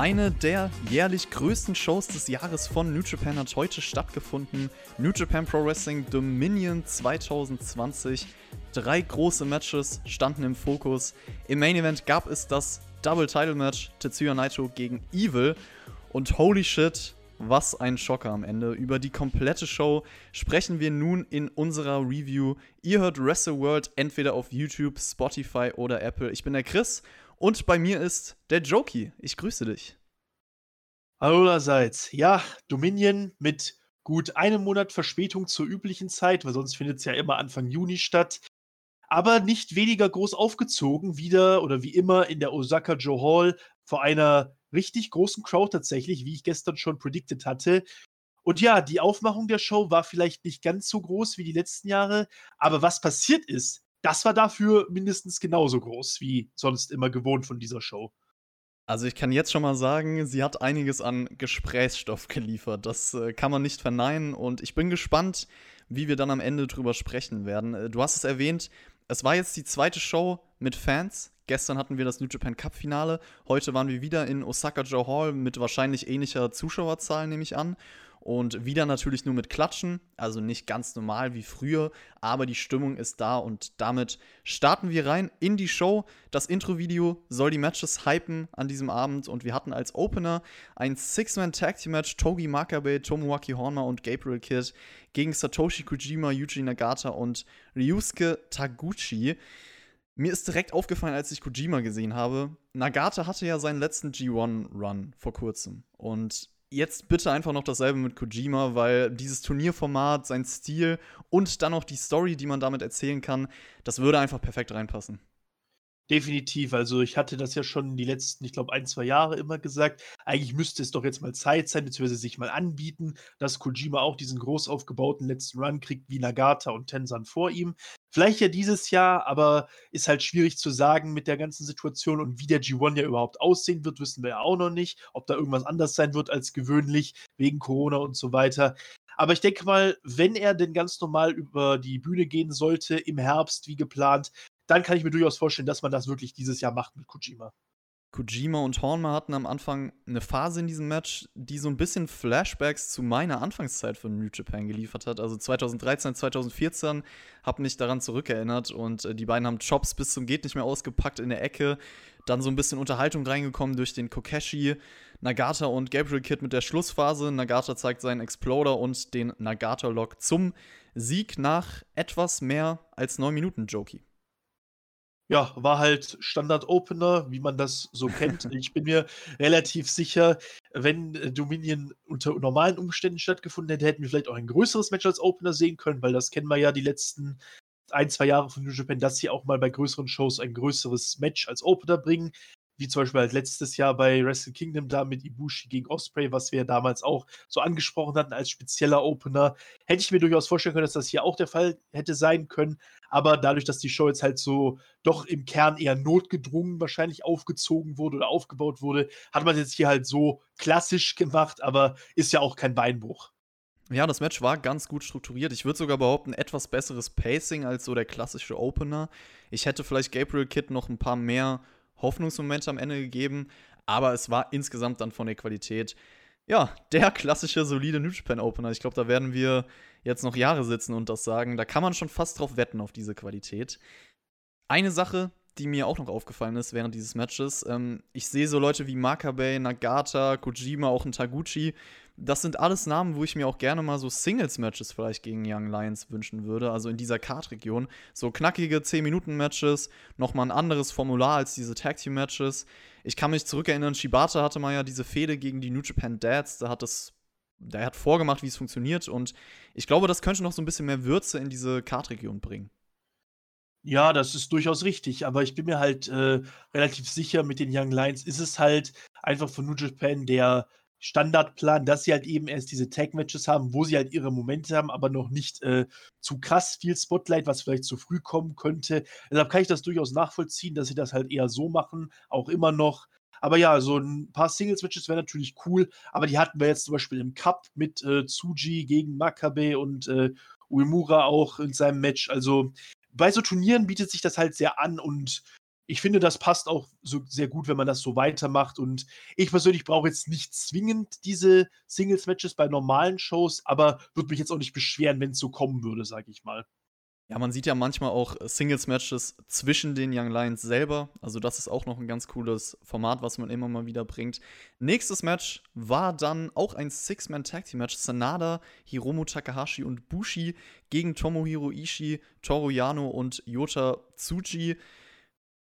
Eine der jährlich größten Shows des Jahres von New Japan hat heute stattgefunden. New Japan Pro Wrestling Dominion 2020. Drei große Matches standen im Fokus. Im Main Event gab es das Double Title Match Tetsuya Naito gegen Evil. Und holy shit, was ein Schocker am Ende. Über die komplette Show sprechen wir nun in unserer Review. Ihr hört Wrestle World entweder auf YouTube, Spotify oder Apple. Ich bin der Chris und bei mir ist der Jokey. Ich grüße dich. Hallo allerseits. Ja, Dominion mit gut einem Monat Verspätung zur üblichen Zeit, weil sonst findet es ja immer Anfang Juni statt. Aber nicht weniger groß aufgezogen, wieder oder wie immer in der Osaka Joe Hall vor einer richtig großen Crowd tatsächlich, wie ich gestern schon predicted hatte. Und ja, die Aufmachung der Show war vielleicht nicht ganz so groß wie die letzten Jahre, aber was passiert ist, das war dafür mindestens genauso groß wie sonst immer gewohnt von dieser Show. Also ich kann jetzt schon mal sagen, sie hat einiges an Gesprächsstoff geliefert. Das äh, kann man nicht verneinen und ich bin gespannt, wie wir dann am Ende drüber sprechen werden. Äh, du hast es erwähnt, es war jetzt die zweite Show mit Fans. Gestern hatten wir das New Japan Cup Finale. Heute waren wir wieder in Osaka Joe Hall mit wahrscheinlich ähnlicher Zuschauerzahl, nehme ich an. Und wieder natürlich nur mit Klatschen, also nicht ganz normal wie früher, aber die Stimmung ist da und damit starten wir rein in die Show. Das Intro-Video soll die Matches hypen an diesem Abend und wir hatten als Opener ein Six-Man-Tag-Team-Match Togi Makabe, Tomoaki Horma und Gabriel Kidd gegen Satoshi Kojima, Yuji Nagata und Ryusuke Taguchi. Mir ist direkt aufgefallen, als ich Kojima gesehen habe, Nagata hatte ja seinen letzten G1-Run vor kurzem. Und jetzt bitte einfach noch dasselbe mit Kojima, weil dieses Turnierformat, sein Stil und dann noch die Story, die man damit erzählen kann, das würde einfach perfekt reinpassen. Definitiv. Also ich hatte das ja schon die letzten, ich glaube, ein, zwei Jahre immer gesagt. Eigentlich müsste es doch jetzt mal Zeit sein, beziehungsweise sich mal anbieten, dass Kojima auch diesen groß aufgebauten letzten Run kriegt, wie Nagata und Tensan vor ihm. Vielleicht ja dieses Jahr, aber ist halt schwierig zu sagen mit der ganzen Situation und wie der G1 ja überhaupt aussehen wird, wissen wir ja auch noch nicht. Ob da irgendwas anders sein wird als gewöhnlich, wegen Corona und so weiter. Aber ich denke mal, wenn er denn ganz normal über die Bühne gehen sollte im Herbst, wie geplant, dann kann ich mir durchaus vorstellen, dass man das wirklich dieses Jahr macht mit Kojima. Kojima und Hornma hatten am Anfang eine Phase in diesem Match, die so ein bisschen Flashbacks zu meiner Anfangszeit von New Japan geliefert hat. Also 2013, 2014 habe mich daran zurückerinnert und äh, die beiden haben Chops bis zum geht nicht mehr ausgepackt in der Ecke. Dann so ein bisschen Unterhaltung reingekommen durch den Kokeshi, Nagata und Gabriel Kid mit der Schlussphase. Nagata zeigt seinen Exploder und den Nagata-Lock zum Sieg nach etwas mehr als neun Minuten Jokey ja, war halt Standard-Opener, wie man das so kennt. ich bin mir relativ sicher, wenn äh, Dominion unter normalen Umständen stattgefunden hätte, hätten wir vielleicht auch ein größeres Match als Opener sehen können, weil das kennen wir ja die letzten ein, zwei Jahre von New Japan, dass sie auch mal bei größeren Shows ein größeres Match als Opener bringen wie zum Beispiel halt letztes Jahr bei Wrestle Kingdom da mit Ibushi gegen Osprey, was wir damals auch so angesprochen hatten als spezieller Opener. Hätte ich mir durchaus vorstellen können, dass das hier auch der Fall hätte sein können. Aber dadurch, dass die Show jetzt halt so doch im Kern eher notgedrungen wahrscheinlich aufgezogen wurde oder aufgebaut wurde, hat man es jetzt hier halt so klassisch gemacht, aber ist ja auch kein Beinbruch. Ja, das Match war ganz gut strukturiert. Ich würde sogar behaupten, etwas besseres Pacing als so der klassische Opener. Ich hätte vielleicht Gabriel Kidd noch ein paar mehr Hoffnungsmomente am Ende gegeben, aber es war insgesamt dann von der Qualität, ja, der klassische, solide New Japan Opener. Ich glaube, da werden wir jetzt noch Jahre sitzen und das sagen. Da kann man schon fast drauf wetten auf diese Qualität. Eine Sache, die mir auch noch aufgefallen ist während dieses Matches. Ähm, ich sehe so Leute wie Makabe, Nagata, Kojima, auch ein Taguchi. Das sind alles Namen, wo ich mir auch gerne mal so Singles-Matches vielleicht gegen Young Lions wünschen würde. Also in dieser Card-Region. So knackige 10-Minuten-Matches, nochmal ein anderes Formular als diese Tag-Team-Matches. Ich kann mich zurückerinnern, Shibata hatte mal ja diese Fehde gegen die New Japan Dads. Da hat das der hat vorgemacht, wie es funktioniert und ich glaube, das könnte noch so ein bisschen mehr Würze in diese Card-Region bringen. Ja, das ist durchaus richtig, aber ich bin mir halt äh, relativ sicher, mit den Young Lions ist es halt einfach von New Japan der Standardplan, dass sie halt eben erst diese Tag-Matches haben, wo sie halt ihre Momente haben, aber noch nicht äh, zu krass viel Spotlight, was vielleicht zu früh kommen könnte. Deshalb kann ich das durchaus nachvollziehen, dass sie das halt eher so machen, auch immer noch. Aber ja, so ein paar Singles-Matches wären natürlich cool, aber die hatten wir jetzt zum Beispiel im Cup mit äh, Tsuji gegen Makabe und äh, Uemura auch in seinem Match. Also bei so Turnieren bietet sich das halt sehr an und ich finde, das passt auch so sehr gut, wenn man das so weitermacht. Und ich persönlich brauche jetzt nicht zwingend diese Singles-Matches bei normalen Shows, aber würde mich jetzt auch nicht beschweren, wenn es so kommen würde, sage ich mal. Ja, man sieht ja manchmal auch Singles-Matches zwischen den Young Lions selber. Also, das ist auch noch ein ganz cooles Format, was man immer mal wieder bringt. Nächstes Match war dann auch ein Six-Man-Tag-Team-Match. Sanada, Hiromu Takahashi und Bushi gegen Tomohiro Ishii, Toru Yano und Yota Tsuji.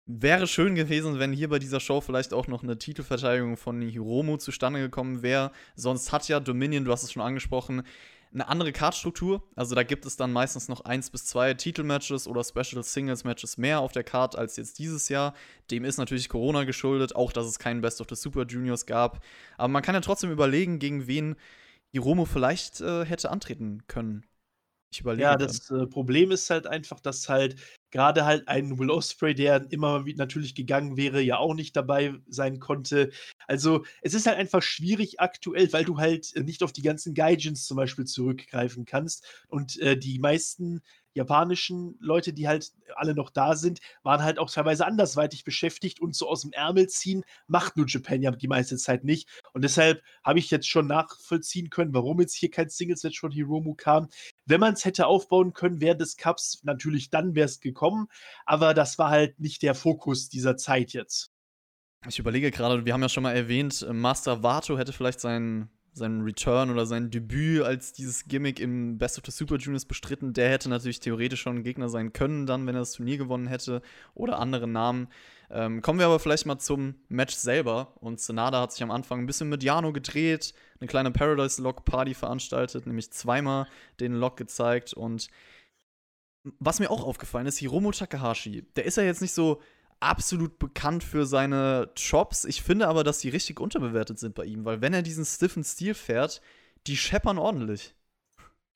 Wäre schön gewesen, wenn hier bei dieser Show vielleicht auch noch eine Titelverteidigung von Hiromu zustande gekommen wäre. Sonst hat ja Dominion, du hast es schon angesprochen, eine andere Cardstruktur. Also da gibt es dann meistens noch eins bis zwei Titelmatches oder Special Singles Matches mehr auf der Card als jetzt dieses Jahr. Dem ist natürlich Corona geschuldet, auch dass es keinen Best of the Super Juniors gab. Aber man kann ja trotzdem überlegen, gegen wen Hiromu vielleicht äh, hätte antreten können. Ich überlege. Ja, das äh, Problem ist halt einfach, dass halt gerade halt ein Will Osprey, der immer natürlich gegangen wäre, ja auch nicht dabei sein konnte. Also es ist halt einfach schwierig aktuell, weil du halt äh, nicht auf die ganzen Gaijins zum Beispiel zurückgreifen kannst und äh, die meisten japanischen Leute, die halt alle noch da sind, waren halt auch teilweise andersweitig beschäftigt und so aus dem Ärmel ziehen, macht New Japan ja die meiste Zeit nicht. Und deshalb habe ich jetzt schon nachvollziehen können, warum jetzt hier kein Singles-Match von Hiromu kam. Wenn man es hätte aufbauen können während des Cups, natürlich dann wäre es gekommen, aber das war halt nicht der Fokus dieser Zeit jetzt. Ich überlege gerade, wir haben ja schon mal erwähnt, Master Vato hätte vielleicht seinen seinen Return oder sein Debüt als dieses Gimmick im Best of the Super Juniors bestritten. Der hätte natürlich theoretisch schon ein Gegner sein können, dann, wenn er das Turnier gewonnen hätte oder andere Namen. Ähm, kommen wir aber vielleicht mal zum Match selber. Und Senada hat sich am Anfang ein bisschen mit Jano gedreht, eine kleine Paradise Lock Party veranstaltet, nämlich zweimal den Lock gezeigt. Und was mir auch aufgefallen ist, Hiromo Takahashi, der ist ja jetzt nicht so absolut bekannt für seine Chops. Ich finde aber, dass die richtig unterbewertet sind bei ihm, weil wenn er diesen stiffen Stil fährt, die scheppern ordentlich.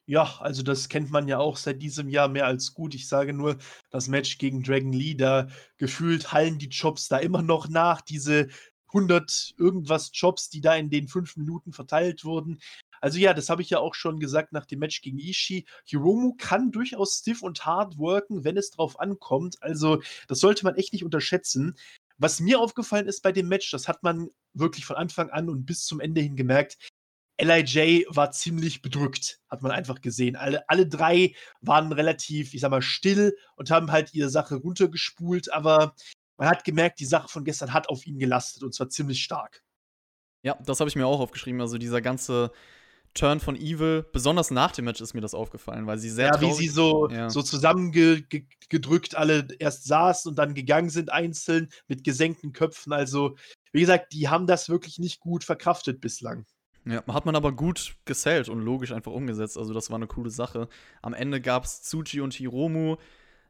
Ja, also das kennt man ja auch seit diesem Jahr mehr als gut. Ich sage nur, das Match gegen Dragon Lee, da gefühlt hallen die Chops da immer noch nach. Diese 100 irgendwas Chops, die da in den fünf Minuten verteilt wurden. Also ja, das habe ich ja auch schon gesagt nach dem Match gegen Ishii. Hiromu kann durchaus stiff und hart worken, wenn es drauf ankommt. Also das sollte man echt nicht unterschätzen. Was mir aufgefallen ist bei dem Match, das hat man wirklich von Anfang an und bis zum Ende hin gemerkt, LIJ war ziemlich bedrückt, hat man einfach gesehen. Alle, alle drei waren relativ, ich sag mal, still und haben halt ihre Sache runtergespult, aber man hat gemerkt, die Sache von gestern hat auf ihn gelastet und zwar ziemlich stark. Ja, das habe ich mir auch aufgeschrieben. Also dieser ganze Turn von Evil, besonders nach dem Match ist mir das aufgefallen, weil sie sehr. Ja, wie sie so, ja. so zusammengedrückt alle erst saßen und dann gegangen sind, einzeln mit gesenkten Köpfen. Also, wie gesagt, die haben das wirklich nicht gut verkraftet bislang. Ja, hat man aber gut gesellt und logisch einfach umgesetzt. Also, das war eine coole Sache. Am Ende gab es Tsuji und Hiromu.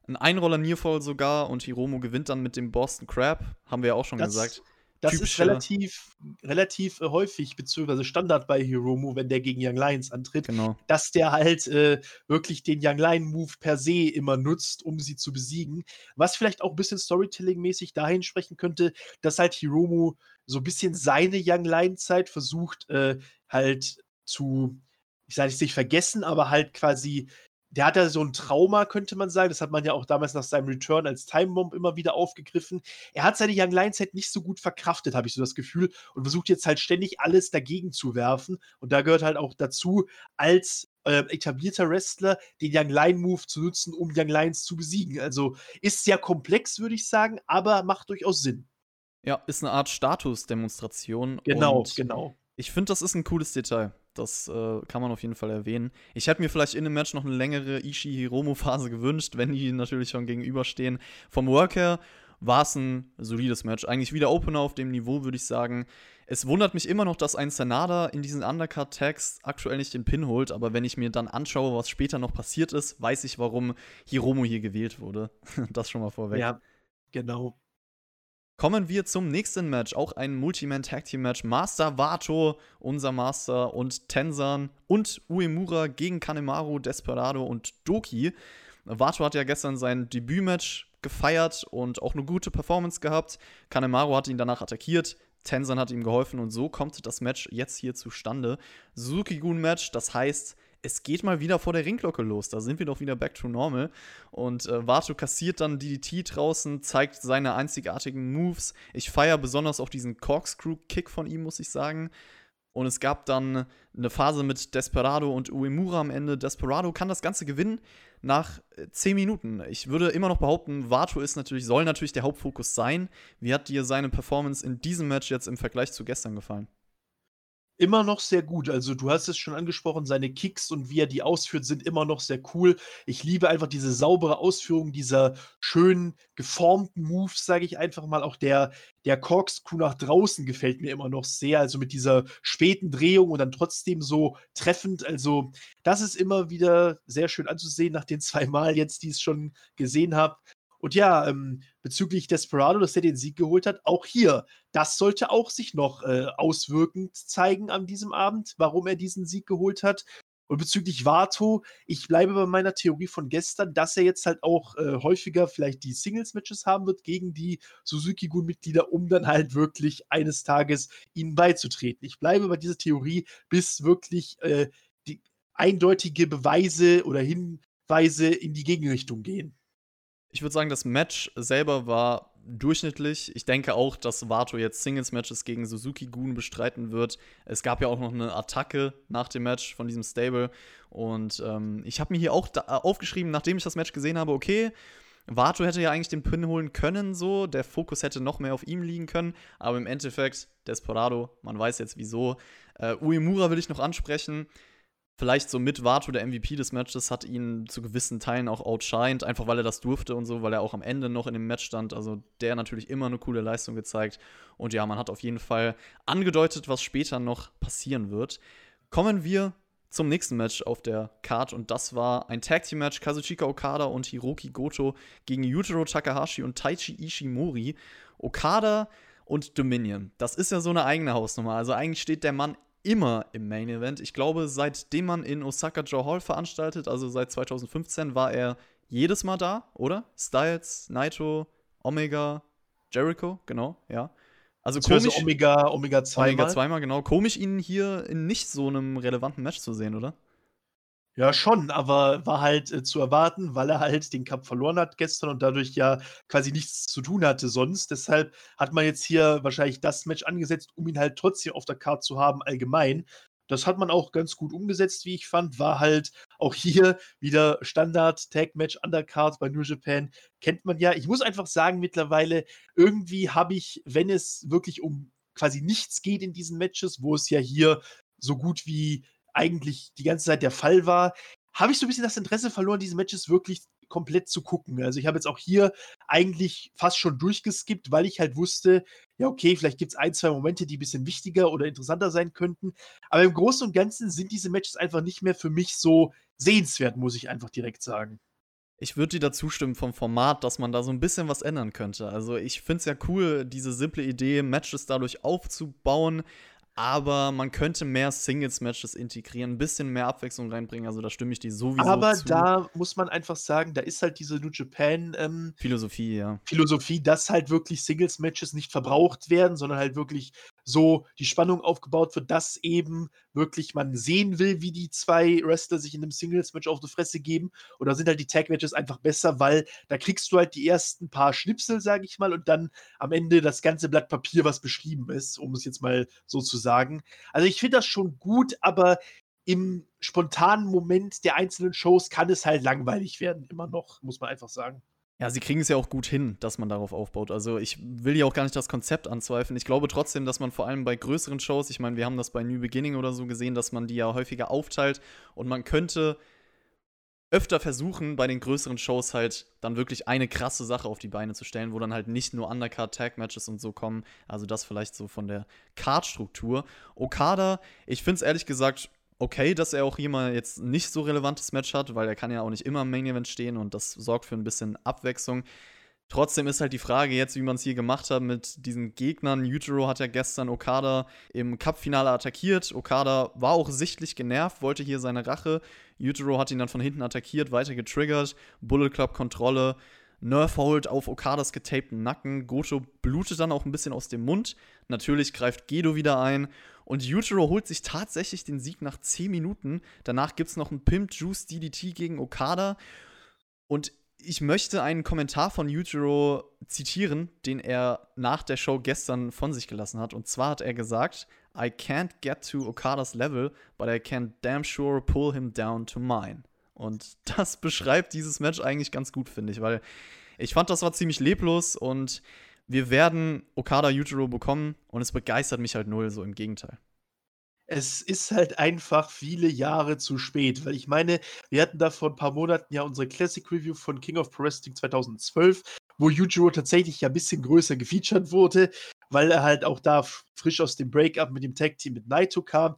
Ein Einroller Nearfall sogar und Hiromu gewinnt dann mit dem Boston Crab, haben wir ja auch schon das, gesagt. Das ist relativ, relativ äh, häufig, beziehungsweise Standard bei Hiromu, wenn der gegen Young Lions antritt, genau. dass der halt äh, wirklich den Young Lion Move per se immer nutzt, um sie zu besiegen. Was vielleicht auch ein bisschen Storytelling-mäßig dahin sprechen könnte, dass halt Hiromu so ein bisschen seine Young Lion-Zeit versucht, äh, halt zu, ich sage nicht vergessen, aber halt quasi der hat ja so ein Trauma, könnte man sagen. Das hat man ja auch damals nach seinem Return als Time Bomb immer wieder aufgegriffen. Er hat seine Young Lions halt nicht so gut verkraftet, habe ich so das Gefühl, und versucht jetzt halt ständig alles dagegen zu werfen. Und da gehört halt auch dazu, als äh, etablierter Wrestler den Young Lion Move zu nutzen, um Young Lions zu besiegen. Also ist sehr komplex, würde ich sagen, aber macht durchaus Sinn. Ja, ist eine Art Statusdemonstration. Genau, genau. Ich finde, das ist ein cooles Detail. Das äh, kann man auf jeden Fall erwähnen. Ich hätte mir vielleicht in dem Match noch eine längere Ishii-Hiromu-Phase gewünscht, wenn die natürlich schon gegenüberstehen. Vom Work her war es ein solides Match. Eigentlich wieder Opener auf dem Niveau, würde ich sagen. Es wundert mich immer noch, dass ein Sanada in diesen Undercard-Tags aktuell nicht den Pin holt, aber wenn ich mir dann anschaue, was später noch passiert ist, weiß ich, warum Hiromu hier gewählt wurde. das schon mal vorweg. Ja, genau. Kommen wir zum nächsten Match, auch ein Multiman Tag Team Match. Master Vato, unser Master und Tensan und Uemura gegen Kanemaru, Desperado und Doki. Vato hat ja gestern sein Debütmatch gefeiert und auch eine gute Performance gehabt. Kanemaru hat ihn danach attackiert. Tensan hat ihm geholfen und so kommt das Match jetzt hier zustande. Suzuki-Gun-Match, das heißt, es geht mal wieder vor der Ringglocke los. Da sind wir doch wieder back to normal. Und äh, Vato kassiert dann DDT draußen, zeigt seine einzigartigen Moves. Ich feiere besonders auch diesen Corkscrew-Kick von ihm, muss ich sagen. Und es gab dann eine Phase mit Desperado und Uemura am Ende. Desperado kann das Ganze gewinnen nach 10 äh, Minuten. Ich würde immer noch behaupten, Vato ist natürlich, soll natürlich der Hauptfokus sein. Wie hat dir seine Performance in diesem Match jetzt im Vergleich zu gestern gefallen? Immer noch sehr gut. Also, du hast es schon angesprochen, seine Kicks und wie er die ausführt, sind immer noch sehr cool. Ich liebe einfach diese saubere Ausführung dieser schön geformten Moves, sage ich einfach mal. Auch der, der Corkscrew nach draußen gefällt mir immer noch sehr. Also mit dieser späten Drehung und dann trotzdem so treffend. Also, das ist immer wieder sehr schön anzusehen, nach den zwei Mal jetzt, die ich es schon gesehen habe. Und ja, ähm, bezüglich Desperado, dass er den Sieg geholt hat, auch hier, das sollte auch sich noch äh, auswirkend zeigen an diesem Abend, warum er diesen Sieg geholt hat. Und bezüglich Vato, ich bleibe bei meiner Theorie von gestern, dass er jetzt halt auch äh, häufiger vielleicht die Singles-Matches haben wird gegen die Suzuki-Gun-Mitglieder, um dann halt wirklich eines Tages ihnen beizutreten. Ich bleibe bei dieser Theorie, bis wirklich äh, die eindeutige Beweise oder Hinweise in die Gegenrichtung gehen. Ich würde sagen, das Match selber war durchschnittlich. Ich denke auch, dass Vato jetzt Singles-Matches gegen Suzuki Gun bestreiten wird. Es gab ja auch noch eine Attacke nach dem Match von diesem Stable. Und ähm, ich habe mir hier auch aufgeschrieben, nachdem ich das Match gesehen habe, okay, Vato hätte ja eigentlich den Pin holen können, so. Der Fokus hätte noch mehr auf ihm liegen können. Aber im Endeffekt, Desperado, man weiß jetzt wieso. Äh, Uemura will ich noch ansprechen vielleicht so mit Vato der MVP des Matches, hat ihn zu gewissen Teilen auch outshined, einfach weil er das durfte und so, weil er auch am Ende noch in dem Match stand. Also der natürlich immer eine coole Leistung gezeigt. Und ja, man hat auf jeden Fall angedeutet, was später noch passieren wird. Kommen wir zum nächsten Match auf der Card und das war ein Tag Team Match Kazuchika Okada und Hiroki Goto gegen Yujiro Takahashi und Taichi Ishimori. Okada und Dominion. Das ist ja so eine eigene Hausnummer. Also eigentlich steht der Mann immer im Main Event. Ich glaube, seitdem man in Osaka Joe Hall veranstaltet, also seit 2015, war er jedes Mal da, oder? Styles, Naito, Omega, Jericho, genau, ja. Also komisch. Omega, Omega zweimal. Omega zweimal, genau. Komisch, ihn hier in nicht so einem relevanten Match zu sehen, oder? Ja, schon, aber war halt äh, zu erwarten, weil er halt den Cup verloren hat gestern und dadurch ja quasi nichts zu tun hatte sonst. Deshalb hat man jetzt hier wahrscheinlich das Match angesetzt, um ihn halt trotzdem auf der Karte zu haben, allgemein. Das hat man auch ganz gut umgesetzt, wie ich fand. War halt auch hier wieder Standard-Tag-Match Undercard bei New Japan. Kennt man ja. Ich muss einfach sagen, mittlerweile, irgendwie habe ich, wenn es wirklich um quasi nichts geht in diesen Matches, wo es ja hier so gut wie eigentlich die ganze Zeit der Fall war, habe ich so ein bisschen das Interesse verloren, diese Matches wirklich komplett zu gucken. Also ich habe jetzt auch hier eigentlich fast schon durchgeskippt, weil ich halt wusste, ja, okay, vielleicht gibt es ein, zwei Momente, die ein bisschen wichtiger oder interessanter sein könnten. Aber im Großen und Ganzen sind diese Matches einfach nicht mehr für mich so sehenswert, muss ich einfach direkt sagen. Ich würde dir dazu stimmen vom Format, dass man da so ein bisschen was ändern könnte. Also ich finde es ja cool, diese simple Idee, Matches dadurch aufzubauen, aber man könnte mehr Singles-Matches integrieren, ein bisschen mehr Abwechslung reinbringen. Also da stimme ich dir sowieso Aber zu. da muss man einfach sagen, da ist halt diese New Japan ähm, Philosophie, ja. Philosophie, dass halt wirklich Singles-Matches nicht verbraucht werden, sondern halt wirklich so die Spannung aufgebaut wird, dass eben wirklich man sehen will, wie die zwei Wrestler sich in einem Singles-Match auf die Fresse geben. Und da sind halt die Tag-Matches einfach besser, weil da kriegst du halt die ersten paar Schnipsel, sage ich mal, und dann am Ende das ganze Blatt Papier, was beschrieben ist, um es jetzt mal so zu sagen. Also ich finde das schon gut, aber im spontanen Moment der einzelnen Shows kann es halt langweilig werden, immer noch, muss man einfach sagen. Ja, sie kriegen es ja auch gut hin, dass man darauf aufbaut. Also ich will ja auch gar nicht das Konzept anzweifeln. Ich glaube trotzdem, dass man vor allem bei größeren Shows, ich meine, wir haben das bei New Beginning oder so gesehen, dass man die ja häufiger aufteilt und man könnte öfter versuchen, bei den größeren Shows halt dann wirklich eine krasse Sache auf die Beine zu stellen, wo dann halt nicht nur Undercard-Tag-Matches und so kommen. Also das vielleicht so von der Card-Struktur. Okada, ich finde es ehrlich gesagt okay, dass er auch hier mal jetzt nicht so relevantes Match hat, weil er kann ja auch nicht immer im Main Event stehen und das sorgt für ein bisschen Abwechslung. Trotzdem ist halt die Frage jetzt, wie man es hier gemacht hat mit diesen Gegnern. Utero hat ja gestern Okada im Cup-Finale attackiert. Okada war auch sichtlich genervt, wollte hier seine Rache. Utero hat ihn dann von hinten attackiert, weiter getriggert. Bullet Club Kontrolle. Nerf Hold auf Okadas getapten Nacken. Goto blutet dann auch ein bisschen aus dem Mund. Natürlich greift Gedo wieder ein Und Yujiro holt sich tatsächlich den Sieg nach 10 Minuten. Danach gibt es noch einen Pimp Juice DDT gegen Okada. Und ich möchte einen Kommentar von Yujiro zitieren, den er nach der Show gestern von sich gelassen hat. Und zwar hat er gesagt: I can't get to Okadas level, but I can damn sure pull him down to mine. Und das beschreibt dieses Match eigentlich ganz gut, finde ich, weil ich fand, das war ziemlich leblos und wir werden Okada Yujiro bekommen und es begeistert mich halt null, so im Gegenteil es ist halt einfach viele Jahre zu spät, weil ich meine, wir hatten da vor ein paar Monaten ja unsere Classic Review von King of Pro Wrestling 2012, wo Yujiro tatsächlich ja ein bisschen größer gefeatured wurde, weil er halt auch da frisch aus dem Breakup mit dem Tag Team mit Naito kam.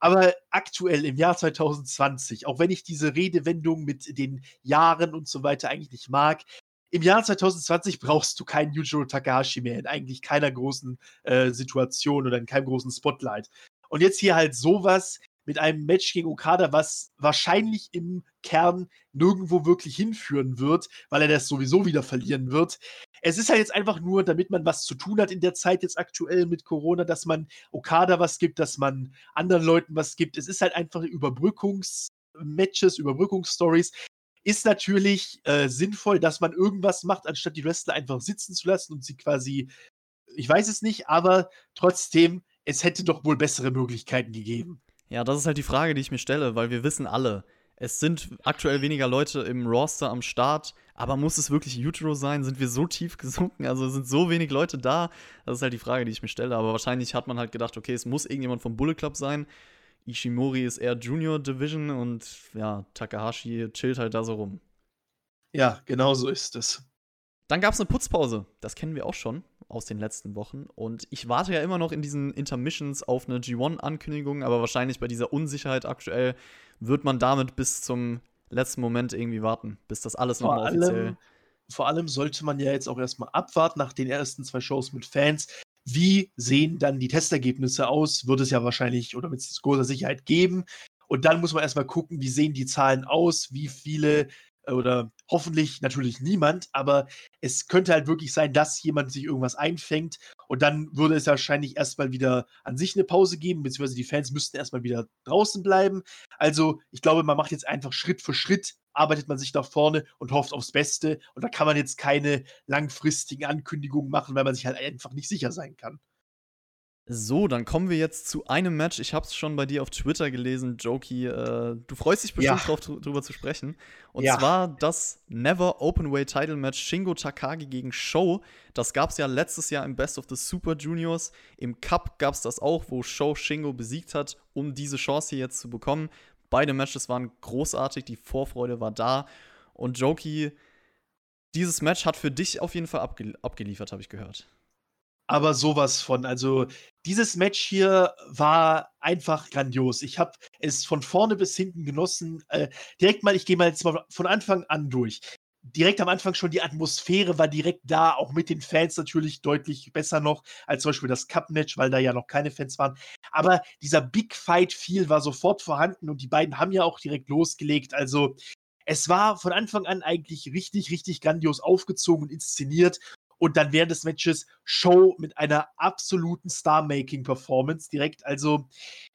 Aber aktuell im Jahr 2020, auch wenn ich diese Redewendung mit den Jahren und so weiter eigentlich nicht mag, im Jahr 2020 brauchst du keinen Yujiro Takahashi mehr in eigentlich keiner großen äh, Situation oder in keinem großen Spotlight. Und jetzt hier halt sowas mit einem Match gegen Okada, was wahrscheinlich im Kern nirgendwo wirklich hinführen wird, weil er das sowieso wieder verlieren wird. Es ist halt jetzt einfach nur, damit man was zu tun hat in der Zeit jetzt aktuell mit Corona, dass man Okada was gibt, dass man anderen Leuten was gibt. Es ist halt einfach Überbrückungsmatches, Überbrückungsstories. Ist natürlich äh, sinnvoll, dass man irgendwas macht, anstatt die Wrestler einfach sitzen zu lassen und sie quasi, ich weiß es nicht, aber trotzdem es hätte doch wohl bessere Möglichkeiten gegeben. Ja, das ist halt die Frage, die ich mir stelle, weil wir wissen alle, es sind aktuell weniger Leute im Roster am Start, aber muss es wirklich Utero sein? Sind wir so tief gesunken? Also sind so wenig Leute da? Das ist halt die Frage, die ich mir stelle. Aber wahrscheinlich hat man halt gedacht, okay, es muss irgendjemand vom Bullet Club sein. Ishimori ist eher Junior Division und ja, Takahashi chillt halt da so rum. Ja, genau so ist es. Dann gab es eine Putzpause. Das kennen wir auch schon aus den letzten Wochen. Und ich warte ja immer noch in diesen Intermissions auf eine G1-Ankündigung, aber wahrscheinlich bei dieser Unsicherheit aktuell wird man damit bis zum letzten Moment irgendwie warten, bis das alles nochmal offiziell. Vor allem sollte man ja jetzt auch erstmal abwarten nach den ersten zwei Shows mit Fans. Wie sehen dann die Testergebnisse aus? Wird es ja wahrscheinlich oder mit großer Sicherheit geben. Und dann muss man erstmal gucken, wie sehen die Zahlen aus, wie viele oder hoffentlich natürlich niemand, aber es könnte halt wirklich sein, dass jemand sich irgendwas einfängt und dann würde es wahrscheinlich erstmal wieder an sich eine Pause geben, beziehungsweise die Fans müssten erstmal wieder draußen bleiben. Also ich glaube, man macht jetzt einfach Schritt für Schritt, arbeitet man sich nach vorne und hofft aufs Beste und da kann man jetzt keine langfristigen Ankündigungen machen, weil man sich halt einfach nicht sicher sein kann. So, dann kommen wir jetzt zu einem Match. Ich habe es schon bei dir auf Twitter gelesen, Jokey. Äh, du freust dich bestimmt ja. drauf, drüber zu sprechen. Und ja. zwar das Never Openweight Title Match Shingo Takagi gegen Show. Das gab es ja letztes Jahr im Best of the Super Juniors. Im Cup gab es das auch, wo Show Shingo besiegt hat, um diese Chance hier jetzt zu bekommen. Beide Matches waren großartig, die Vorfreude war da. Und Jokey, dieses Match hat für dich auf jeden Fall abge abgeliefert, habe ich gehört aber sowas von. Also dieses Match hier war einfach grandios. Ich habe es von vorne bis hinten genossen. Äh, direkt mal, ich gehe mal jetzt mal von Anfang an durch. Direkt am Anfang schon die Atmosphäre war direkt da, auch mit den Fans natürlich deutlich besser noch als zum Beispiel das Cup-Match, weil da ja noch keine Fans waren. Aber dieser Big Fight-Feel war sofort vorhanden und die beiden haben ja auch direkt losgelegt. Also es war von Anfang an eigentlich richtig, richtig grandios aufgezogen und inszeniert und dann während des Matches Show mit einer absoluten Star-Making-Performance direkt. Also,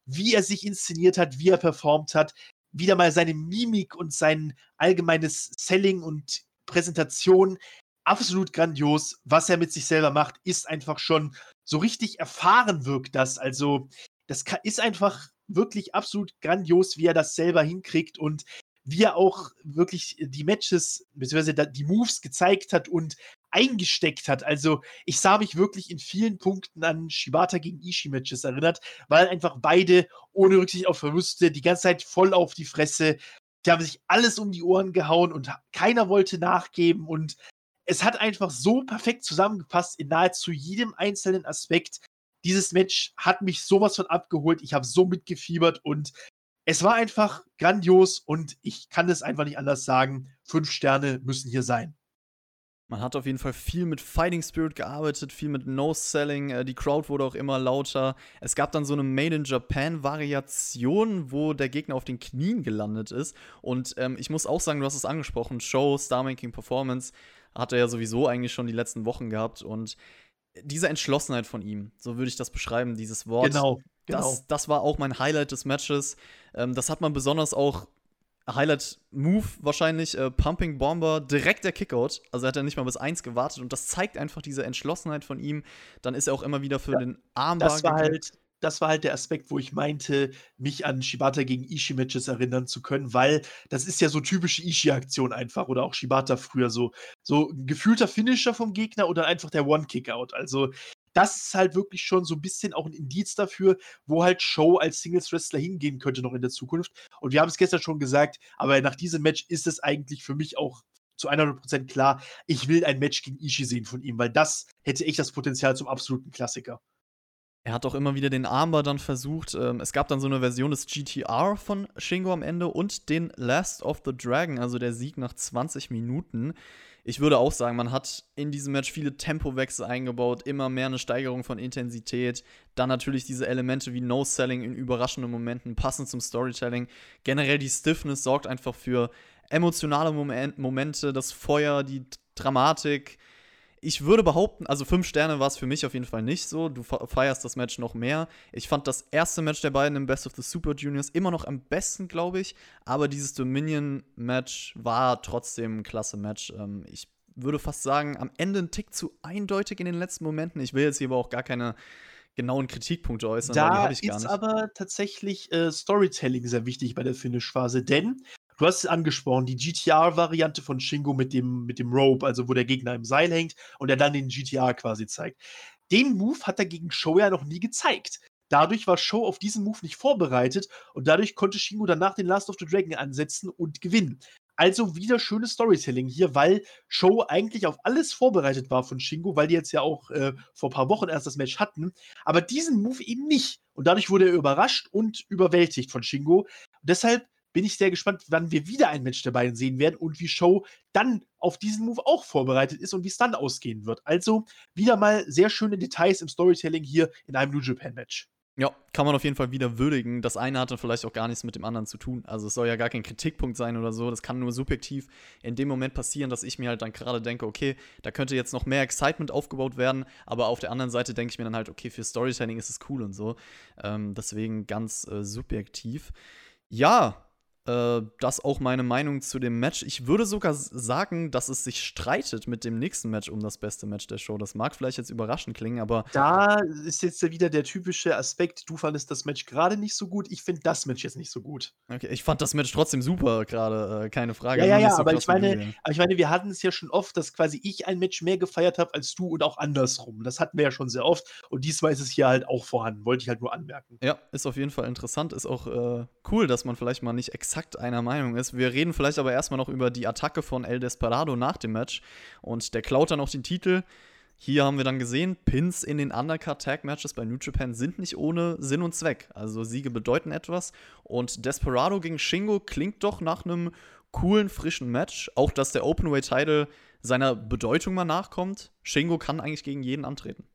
wie er sich inszeniert hat, wie er performt hat, wieder mal seine Mimik und sein allgemeines Selling und Präsentation. Absolut grandios. Was er mit sich selber macht, ist einfach schon so richtig erfahren wirkt das. Also, das ist einfach wirklich absolut grandios, wie er das selber hinkriegt und wie er auch wirklich die Matches bzw. die Moves gezeigt hat und eingesteckt hat. Also ich sah mich wirklich in vielen Punkten an Shibata gegen Ishii-Matches erinnert, weil einfach beide ohne Rücksicht auf Verluste die ganze Zeit voll auf die Fresse, die haben sich alles um die Ohren gehauen und keiner wollte nachgeben und es hat einfach so perfekt zusammengepasst in nahezu jedem einzelnen Aspekt. Dieses Match hat mich sowas von abgeholt. Ich habe so mitgefiebert und es war einfach grandios und ich kann es einfach nicht anders sagen. Fünf Sterne müssen hier sein. Man hat auf jeden Fall viel mit Fighting Spirit gearbeitet, viel mit No-Selling. Äh, die Crowd wurde auch immer lauter. Es gab dann so eine Made in Japan-Variation, wo der Gegner auf den Knien gelandet ist. Und ähm, ich muss auch sagen, du hast es angesprochen: Show, Star-Making Performance hat er ja sowieso eigentlich schon die letzten Wochen gehabt. Und diese Entschlossenheit von ihm, so würde ich das beschreiben, dieses Wort. Genau. Genau. Das, das war auch mein Highlight des Matches. Ähm, das hat man besonders auch Highlight-Move wahrscheinlich, äh, Pumping Bomber, direkt der Kickout. Also hat er nicht mal bis 1 gewartet und das zeigt einfach diese Entschlossenheit von ihm. Dann ist er auch immer wieder für ja, den Armbar das war halt Das war halt der Aspekt, wo ich meinte, mich an Shibata gegen Ishii-Matches erinnern zu können, weil das ist ja so typische Ishii-Aktion einfach oder auch Shibata früher so. So ein gefühlter Finisher vom Gegner oder einfach der One-Kick-Out. Also das ist halt wirklich schon so ein bisschen auch ein Indiz dafür, wo halt Show als Singles-Wrestler hingehen könnte noch in der Zukunft. Und wir haben es gestern schon gesagt, aber nach diesem Match ist es eigentlich für mich auch zu 100% klar, ich will ein Match gegen Ishii sehen von ihm, weil das hätte echt das Potenzial zum absoluten Klassiker. Er hat auch immer wieder den Armbar dann versucht. Ähm, es gab dann so eine Version des GTR von Shingo am Ende und den Last of the Dragon, also der Sieg nach 20 Minuten ich würde auch sagen, man hat in diesem Match viele Tempowechsel eingebaut, immer mehr eine Steigerung von Intensität. Dann natürlich diese Elemente wie No-Selling in überraschenden Momenten, passend zum Storytelling. Generell die Stiffness sorgt einfach für emotionale Moment Momente, das Feuer, die Dramatik ich würde behaupten, also fünf Sterne war es für mich auf jeden Fall nicht so. Du feierst das Match noch mehr. Ich fand das erste Match der beiden im Best of the Super Juniors immer noch am besten, glaube ich. Aber dieses Dominion-Match war trotzdem ein klasse Match. Ähm, ich würde fast sagen, am Ende ein Tick zu eindeutig in den letzten Momenten. Ich will jetzt hier aber auch gar keine genauen Kritikpunkte äußern. Da ist nicht. aber tatsächlich äh, Storytelling sehr wichtig bei der Finish-Phase, denn Du hast es angesprochen, die GTR-Variante von Shingo mit dem, mit dem Rope, also wo der Gegner im Seil hängt und er dann den GTR quasi zeigt. Den Move hat er gegen Show ja noch nie gezeigt. Dadurch war Show auf diesen Move nicht vorbereitet und dadurch konnte Shingo danach den Last of the Dragon ansetzen und gewinnen. Also wieder schönes Storytelling hier, weil Show eigentlich auf alles vorbereitet war von Shingo, weil die jetzt ja auch äh, vor ein paar Wochen erst das Match hatten, aber diesen Move eben nicht. Und dadurch wurde er überrascht und überwältigt von Shingo. Deshalb bin ich sehr gespannt, wann wir wieder ein Match der beiden sehen werden und wie Show dann auf diesen Move auch vorbereitet ist und wie es dann ausgehen wird. Also wieder mal sehr schöne Details im Storytelling hier in einem New Japan Match. Ja, kann man auf jeden Fall wieder würdigen. Das eine hat dann vielleicht auch gar nichts mit dem anderen zu tun. Also es soll ja gar kein Kritikpunkt sein oder so. Das kann nur subjektiv in dem Moment passieren, dass ich mir halt dann gerade denke, okay, da könnte jetzt noch mehr Excitement aufgebaut werden. Aber auf der anderen Seite denke ich mir dann halt, okay, für Storytelling ist es cool und so. Ähm, deswegen ganz äh, subjektiv. Ja, äh, das auch meine Meinung zu dem Match. Ich würde sogar sagen, dass es sich streitet mit dem nächsten Match um das beste Match der Show. Das mag vielleicht jetzt überraschend klingen, aber. Da ist jetzt wieder der typische Aspekt, du fandest das Match gerade nicht so gut, ich finde das Match jetzt nicht so gut. Okay, ich fand das Match trotzdem super gerade, äh, keine Frage. Ja, ja, ja, so aber, ich meine, aber ich meine, wir hatten es ja schon oft, dass quasi ich ein Match mehr gefeiert habe als du und auch andersrum. Das hatten wir ja schon sehr oft und diesmal ist es hier halt auch vorhanden, wollte ich halt nur anmerken. Ja, ist auf jeden Fall interessant, ist auch äh, cool, dass man vielleicht mal nicht exakt exakt einer Meinung ist. Wir reden vielleicht aber erstmal noch über die Attacke von El Desperado nach dem Match. Und der klaut dann auch den Titel. Hier haben wir dann gesehen, Pins in den Undercard-Tag-Matches bei New Japan sind nicht ohne Sinn und Zweck. Also Siege bedeuten etwas. Und Desperado gegen Shingo klingt doch nach einem coolen, frischen Match. Auch, dass der Openweight-Title seiner Bedeutung mal nachkommt. Shingo kann eigentlich gegen jeden antreten.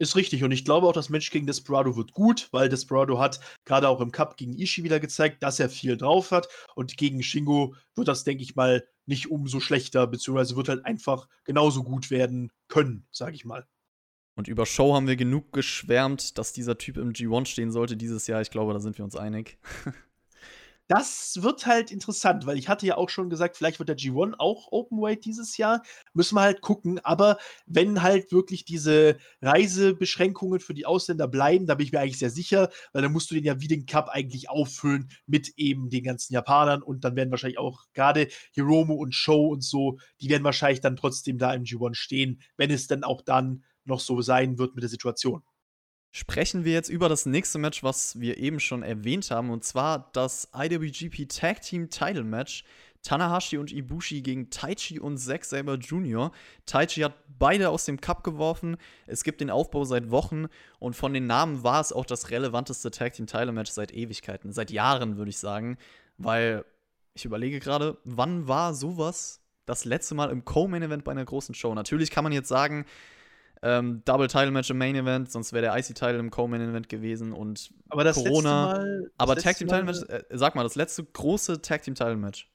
Ist richtig. Und ich glaube auch, das Match gegen Desperado wird gut, weil Desperado hat gerade auch im Cup gegen Ishii wieder gezeigt, dass er viel drauf hat. Und gegen Shingo wird das, denke ich mal, nicht umso schlechter, beziehungsweise wird halt einfach genauso gut werden können, sage ich mal. Und über Show haben wir genug geschwärmt, dass dieser Typ im G1 stehen sollte dieses Jahr. Ich glaube, da sind wir uns einig. das wird halt interessant, weil ich hatte ja auch schon gesagt, vielleicht wird der G1 auch Openweight dieses Jahr. Müssen wir halt gucken. Aber wenn halt wirklich diese Reisebeschränkungen für die Ausländer bleiben, da bin ich mir eigentlich sehr sicher, weil dann musst du den ja wie den Cup eigentlich auffüllen mit eben den ganzen Japanern und dann werden wahrscheinlich auch gerade Hiromo und Show und so, die werden wahrscheinlich dann trotzdem da im G1 stehen, wenn es dann auch dann noch so sein wird mit der Situation sprechen wir jetzt über das nächste Match, was wir eben schon erwähnt haben, und zwar das IWGP Tag Team Title Match. Tanahashi und Ibushi gegen Taichi und Zack Saber Jr. Taichi hat beide aus dem Cup geworfen. Es gibt den Aufbau seit Wochen und von den Namen war es auch das relevanteste Tag Team Title Match seit Ewigkeiten, seit Jahren würde ich sagen, weil ich überlege gerade, wann war sowas das letzte Mal im Co-Main Event bei einer großen Show? Natürlich kann man jetzt sagen, ähm, Double Title Match im Main Event, sonst wäre der IC Title im Co-Main Event gewesen und aber das Corona. Mal, aber Tag Team Title Match, äh, sag mal, das letzte große Tag Team Title Match.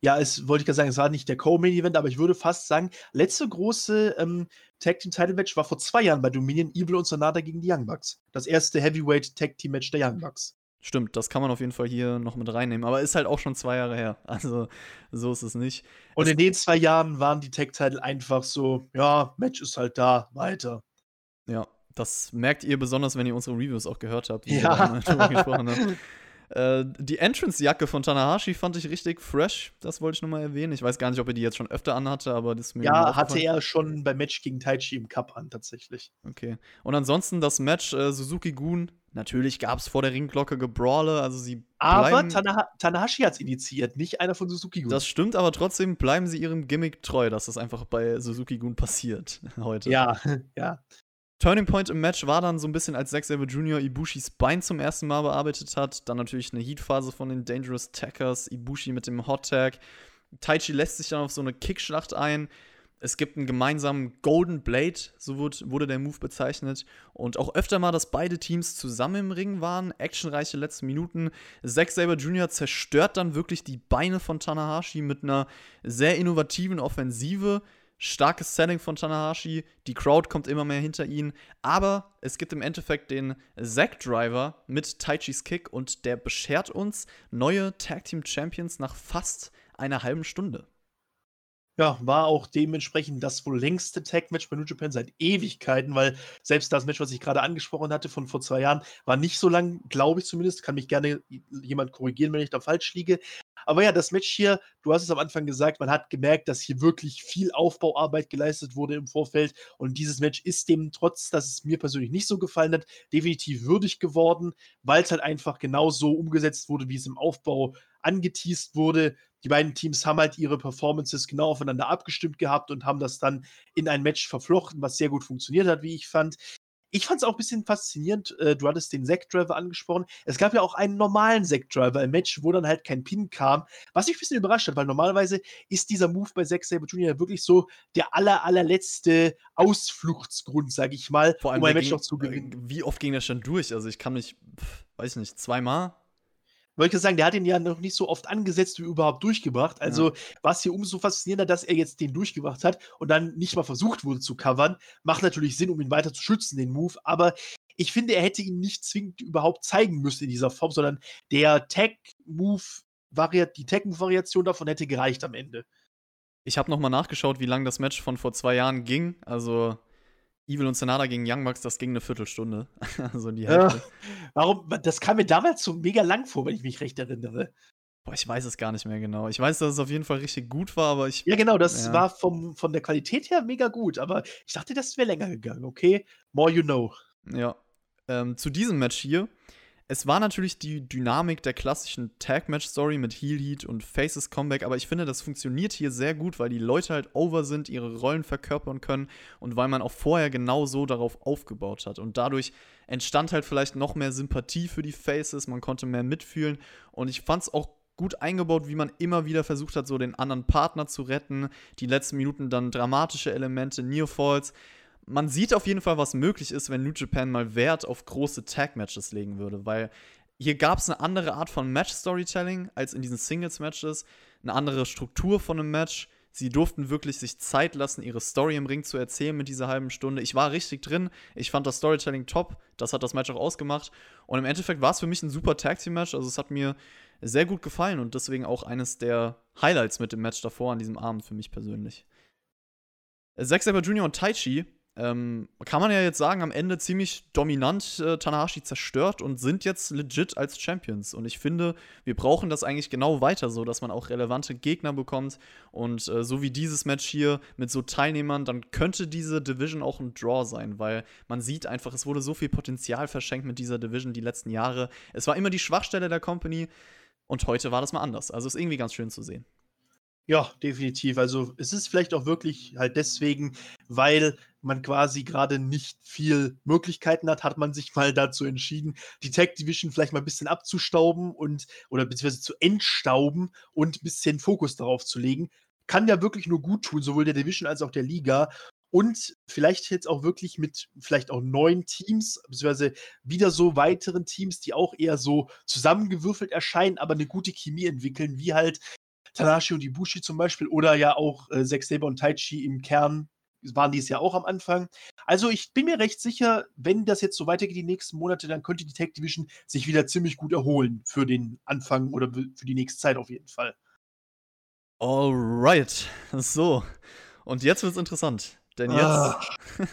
Ja, es wollte ich gerade sagen, es war nicht der Co-Main-Event, aber ich würde fast sagen, letzte große ähm, Tag Team Title Match war vor zwei Jahren bei Dominion Evil und Sonata gegen die Young Bucks. Das erste Heavyweight Tag Team Match der Young Bucks. Stimmt, das kann man auf jeden Fall hier noch mit reinnehmen. Aber ist halt auch schon zwei Jahre her. Also so ist es nicht. Und es in den zwei Jahren waren die Tag Title einfach so, ja, Match ist halt da, weiter. Ja, das merkt ihr besonders, wenn ihr unsere Reviews auch gehört habt, wie ja. wir gesprochen haben. Äh, die Entrance-Jacke von Tanahashi fand ich richtig fresh. Das wollte ich nochmal erwähnen. Ich weiß gar nicht, ob er die jetzt schon öfter anhatte, aber das mir. Ja, hatte er schon beim Match gegen Taichi im Cup an, tatsächlich. Okay. Und ansonsten das Match äh, Suzuki-Gun. Natürlich gab es vor der Ringglocke Gebrawle, also sie. Aber Tanaha Tanahashi hat es initiiert, nicht einer von Suzuki-Gun. Das stimmt, aber trotzdem bleiben sie ihrem Gimmick treu, dass das einfach bei Suzuki-Gun passiert heute. Ja, ja. Turning Point im Match war dann so ein bisschen, als Zack Sabre Jr. Ibushis Bein zum ersten Mal bearbeitet hat. Dann natürlich eine Heatphase von den Dangerous Tackers, Ibushi mit dem Hot Tag. Taichi lässt sich dann auf so eine Kickschlacht ein. Es gibt einen gemeinsamen Golden Blade, so wurde der Move bezeichnet. Und auch öfter mal, dass beide Teams zusammen im Ring waren. Actionreiche letzte Minuten. Zack Sabre Jr. zerstört dann wirklich die Beine von Tanahashi mit einer sehr innovativen Offensive. Starkes Selling von Tanahashi, die Crowd kommt immer mehr hinter ihn, aber es gibt im Endeffekt den Zack Driver mit Taichis Kick und der beschert uns neue Tag Team Champions nach fast einer halben Stunde. Ja, war auch dementsprechend das wohl längste Tag-Match bei New Japan seit Ewigkeiten, weil selbst das Match, was ich gerade angesprochen hatte von vor zwei Jahren, war nicht so lang, glaube ich zumindest. Kann mich gerne jemand korrigieren, wenn ich da falsch liege. Aber ja, das Match hier, du hast es am Anfang gesagt, man hat gemerkt, dass hier wirklich viel Aufbauarbeit geleistet wurde im Vorfeld. Und dieses Match ist dem, trotz dass es mir persönlich nicht so gefallen hat, definitiv würdig geworden, weil es halt einfach genau so umgesetzt wurde, wie es im Aufbau angeteased wurde. Die beiden Teams haben halt ihre Performances genau aufeinander abgestimmt gehabt und haben das dann in ein Match verflochten, was sehr gut funktioniert hat, wie ich fand. Ich fand es auch ein bisschen faszinierend. Äh, du hattest den Zack Driver angesprochen. Es gab ja auch einen normalen Zack Driver im Match, wo dann halt kein Pin kam. Was mich ein bisschen überrascht hat, weil normalerweise ist dieser Move bei Zack Sabre Jr. wirklich so der aller, allerletzte Ausfluchtsgrund, sag ich mal, Vor allem um ein Match ging, noch zu gewinnen. Wie oft ging der schon durch? Also ich kann mich, weiß nicht, zweimal? Wollte ich sagen, der hat ihn ja noch nicht so oft angesetzt wie überhaupt durchgebracht. Also ja. war es hier umso faszinierender, dass er jetzt den durchgebracht hat und dann nicht mal versucht wurde zu covern. Macht natürlich Sinn, um ihn weiter zu schützen, den Move. Aber ich finde, er hätte ihn nicht zwingend überhaupt zeigen müssen in dieser Form, sondern der Tag-Move, die Tag-Move-Variation davon hätte gereicht am Ende. Ich habe nochmal nachgeschaut, wie lang das Match von vor zwei Jahren ging. Also Evil und Senada gegen Young Bucks, das ging eine Viertelstunde. also die Hälfte. Ja, warum? Das kam mir damals so mega lang vor, wenn ich mich recht erinnere. Boah, ich weiß es gar nicht mehr genau. Ich weiß, dass es auf jeden Fall richtig gut war, aber ich. Ja, genau, das ja. war vom, von der Qualität her mega gut, aber ich dachte, das wäre länger gegangen. Okay, more you know. Ja. Ähm, zu diesem Match hier es war natürlich die Dynamik der klassischen Tag-Match-Story mit Heel Heat und Faces Comeback, aber ich finde, das funktioniert hier sehr gut, weil die Leute halt over sind, ihre Rollen verkörpern können und weil man auch vorher genau so darauf aufgebaut hat. Und dadurch entstand halt vielleicht noch mehr Sympathie für die Faces, man konnte mehr mitfühlen und ich fand es auch gut eingebaut, wie man immer wieder versucht hat, so den anderen Partner zu retten. Die letzten Minuten dann dramatische Elemente, Near Falls man sieht auf jeden Fall, was möglich ist, wenn New Japan mal Wert auf große Tag-Matches legen würde, weil hier gab es eine andere Art von Match-Storytelling als in diesen Singles-Matches, eine andere Struktur von einem Match. Sie durften wirklich sich Zeit lassen, ihre Story im Ring zu erzählen mit dieser halben Stunde. Ich war richtig drin. Ich fand das Storytelling top. Das hat das Match auch ausgemacht. Und im Endeffekt war es für mich ein super Tag Team Match. Also es hat mir sehr gut gefallen und deswegen auch eines der Highlights mit dem Match davor an diesem Abend für mich persönlich. Zack Saber Jr. und Taichi ähm, kann man ja jetzt sagen, am Ende ziemlich dominant äh, Tanahashi zerstört und sind jetzt legit als Champions. Und ich finde, wir brauchen das eigentlich genau weiter so, dass man auch relevante Gegner bekommt. Und äh, so wie dieses Match hier mit so Teilnehmern, dann könnte diese Division auch ein Draw sein, weil man sieht einfach, es wurde so viel Potenzial verschenkt mit dieser Division die letzten Jahre. Es war immer die Schwachstelle der Company und heute war das mal anders. Also ist irgendwie ganz schön zu sehen. Ja, definitiv. Also es ist vielleicht auch wirklich halt deswegen, weil man quasi gerade nicht viel Möglichkeiten hat, hat man sich mal dazu entschieden, die Tech Division vielleicht mal ein bisschen abzustauben und oder beziehungsweise zu entstauben und ein bisschen Fokus darauf zu legen. Kann ja wirklich nur gut tun, sowohl der Division als auch der Liga. Und vielleicht jetzt auch wirklich mit vielleicht auch neuen Teams, beziehungsweise wieder so weiteren Teams, die auch eher so zusammengewürfelt erscheinen, aber eine gute Chemie entwickeln, wie halt Tanashi und Ibushi zum Beispiel oder ja auch äh, Zack Saber und Taichi im Kern waren dies ja auch am Anfang. Also ich bin mir recht sicher, wenn das jetzt so weitergeht die nächsten Monate, dann könnte die Tag Division sich wieder ziemlich gut erholen für den Anfang oder für die nächste Zeit auf jeden Fall. Alright, so. Und jetzt wird's interessant, denn jetzt, ah.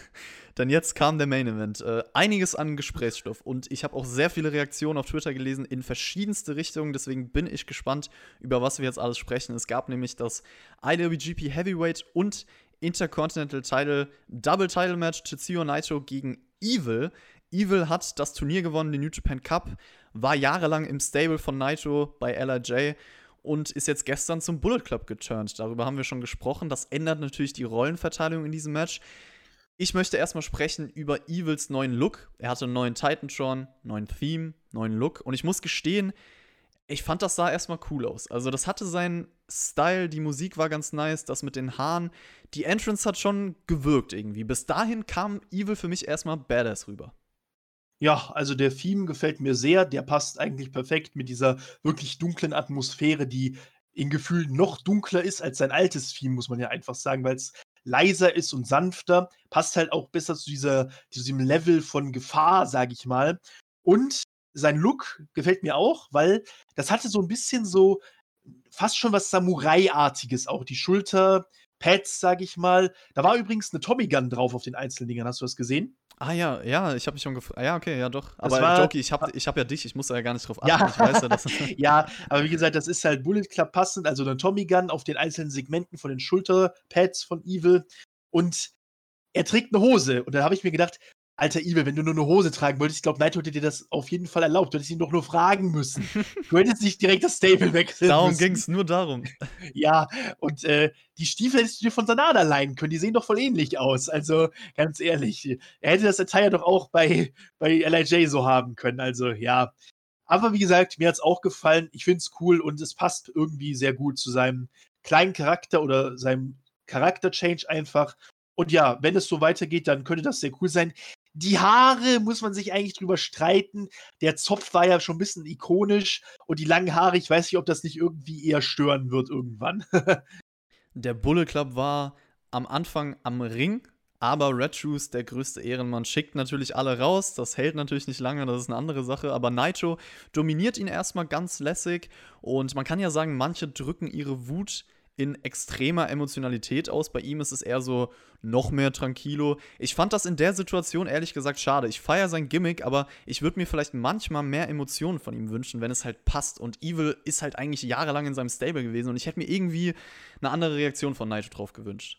denn jetzt kam der Main Event. Äh, einiges an Gesprächsstoff und ich habe auch sehr viele Reaktionen auf Twitter gelesen in verschiedenste Richtungen. Deswegen bin ich gespannt, über was wir jetzt alles sprechen. Es gab nämlich das IWGP Heavyweight und Intercontinental Title Double Title Match Tetsuya Naito gegen Evil. Evil hat das Turnier gewonnen, den New Japan Cup, war jahrelang im Stable von Naito bei LRJ und ist jetzt gestern zum Bullet Club geturnt. Darüber haben wir schon gesprochen. Das ändert natürlich die Rollenverteilung in diesem Match. Ich möchte erstmal sprechen über Evils neuen Look. Er hatte einen neuen Titan-Tron, neuen Theme, neuen Look. Und ich muss gestehen, ich fand, das sah erstmal cool aus. Also, das hatte seinen Style, die Musik war ganz nice, das mit den Haaren. Die Entrance hat schon gewirkt irgendwie. Bis dahin kam Evil für mich erstmal badass rüber. Ja, also der Theme gefällt mir sehr. Der passt eigentlich perfekt mit dieser wirklich dunklen Atmosphäre, die in Gefühl noch dunkler ist als sein altes Theme, muss man ja einfach sagen, weil es leiser ist und sanfter. Passt halt auch besser zu, dieser, zu diesem Level von Gefahr, sage ich mal. Und sein Look gefällt mir auch, weil das hatte so ein bisschen so fast schon was Samurai-artiges auch. Die Schulterpads, sage ich mal. Da war übrigens eine Tommy Gun drauf auf den einzelnen Dingern. Hast du das gesehen? Ah ja, ja, ich habe mich schon gefragt. Ah, ja, okay, ja doch. Aber war, Joki, ich habe ich hab ja dich, ich muss da ja gar nicht drauf achten. Ja. Ich weiß ja, dass ja, aber wie gesagt, das ist halt Bullet Club passend, also eine Tommy Gun auf den einzelnen Segmenten von den Schulterpads von Evil. Und er trägt eine Hose. Und da habe ich mir gedacht, alter Evil, wenn du nur eine Hose tragen wolltest, ich glaube, Naito hätte dir das auf jeden Fall erlaubt. Du hättest ihn doch nur fragen müssen. Du hättest nicht direkt das Stable wechseln darum ging es, nur darum. Ja, und äh, die Stiefel hättest du dir von Sanada leihen können. Die sehen doch voll ähnlich aus. Also, ganz ehrlich. Er hätte das Attire doch auch bei, bei LIJ so haben können. Also, ja. Aber wie gesagt, mir hat es auch gefallen. Ich finde es cool und es passt irgendwie sehr gut zu seinem kleinen Charakter oder seinem Charakter-Change einfach. Und ja, wenn es so weitergeht, dann könnte das sehr cool sein. Die Haare muss man sich eigentlich drüber streiten. Der Zopf war ja schon ein bisschen ikonisch und die langen Haare, ich weiß nicht, ob das nicht irgendwie eher stören wird irgendwann. der Bullet Club war am Anfang am Ring, aber Red Shoes, der größte Ehrenmann, schickt natürlich alle raus. Das hält natürlich nicht lange, das ist eine andere Sache. Aber Nitro dominiert ihn erstmal ganz lässig. Und man kann ja sagen, manche drücken ihre Wut in extremer Emotionalität aus. Bei ihm ist es eher so noch mehr tranquilo. Ich fand das in der Situation ehrlich gesagt schade. Ich feiere sein Gimmick, aber ich würde mir vielleicht manchmal mehr Emotionen von ihm wünschen, wenn es halt passt. Und Evil ist halt eigentlich jahrelang in seinem Stable gewesen und ich hätte mir irgendwie eine andere Reaktion von Nitro drauf gewünscht.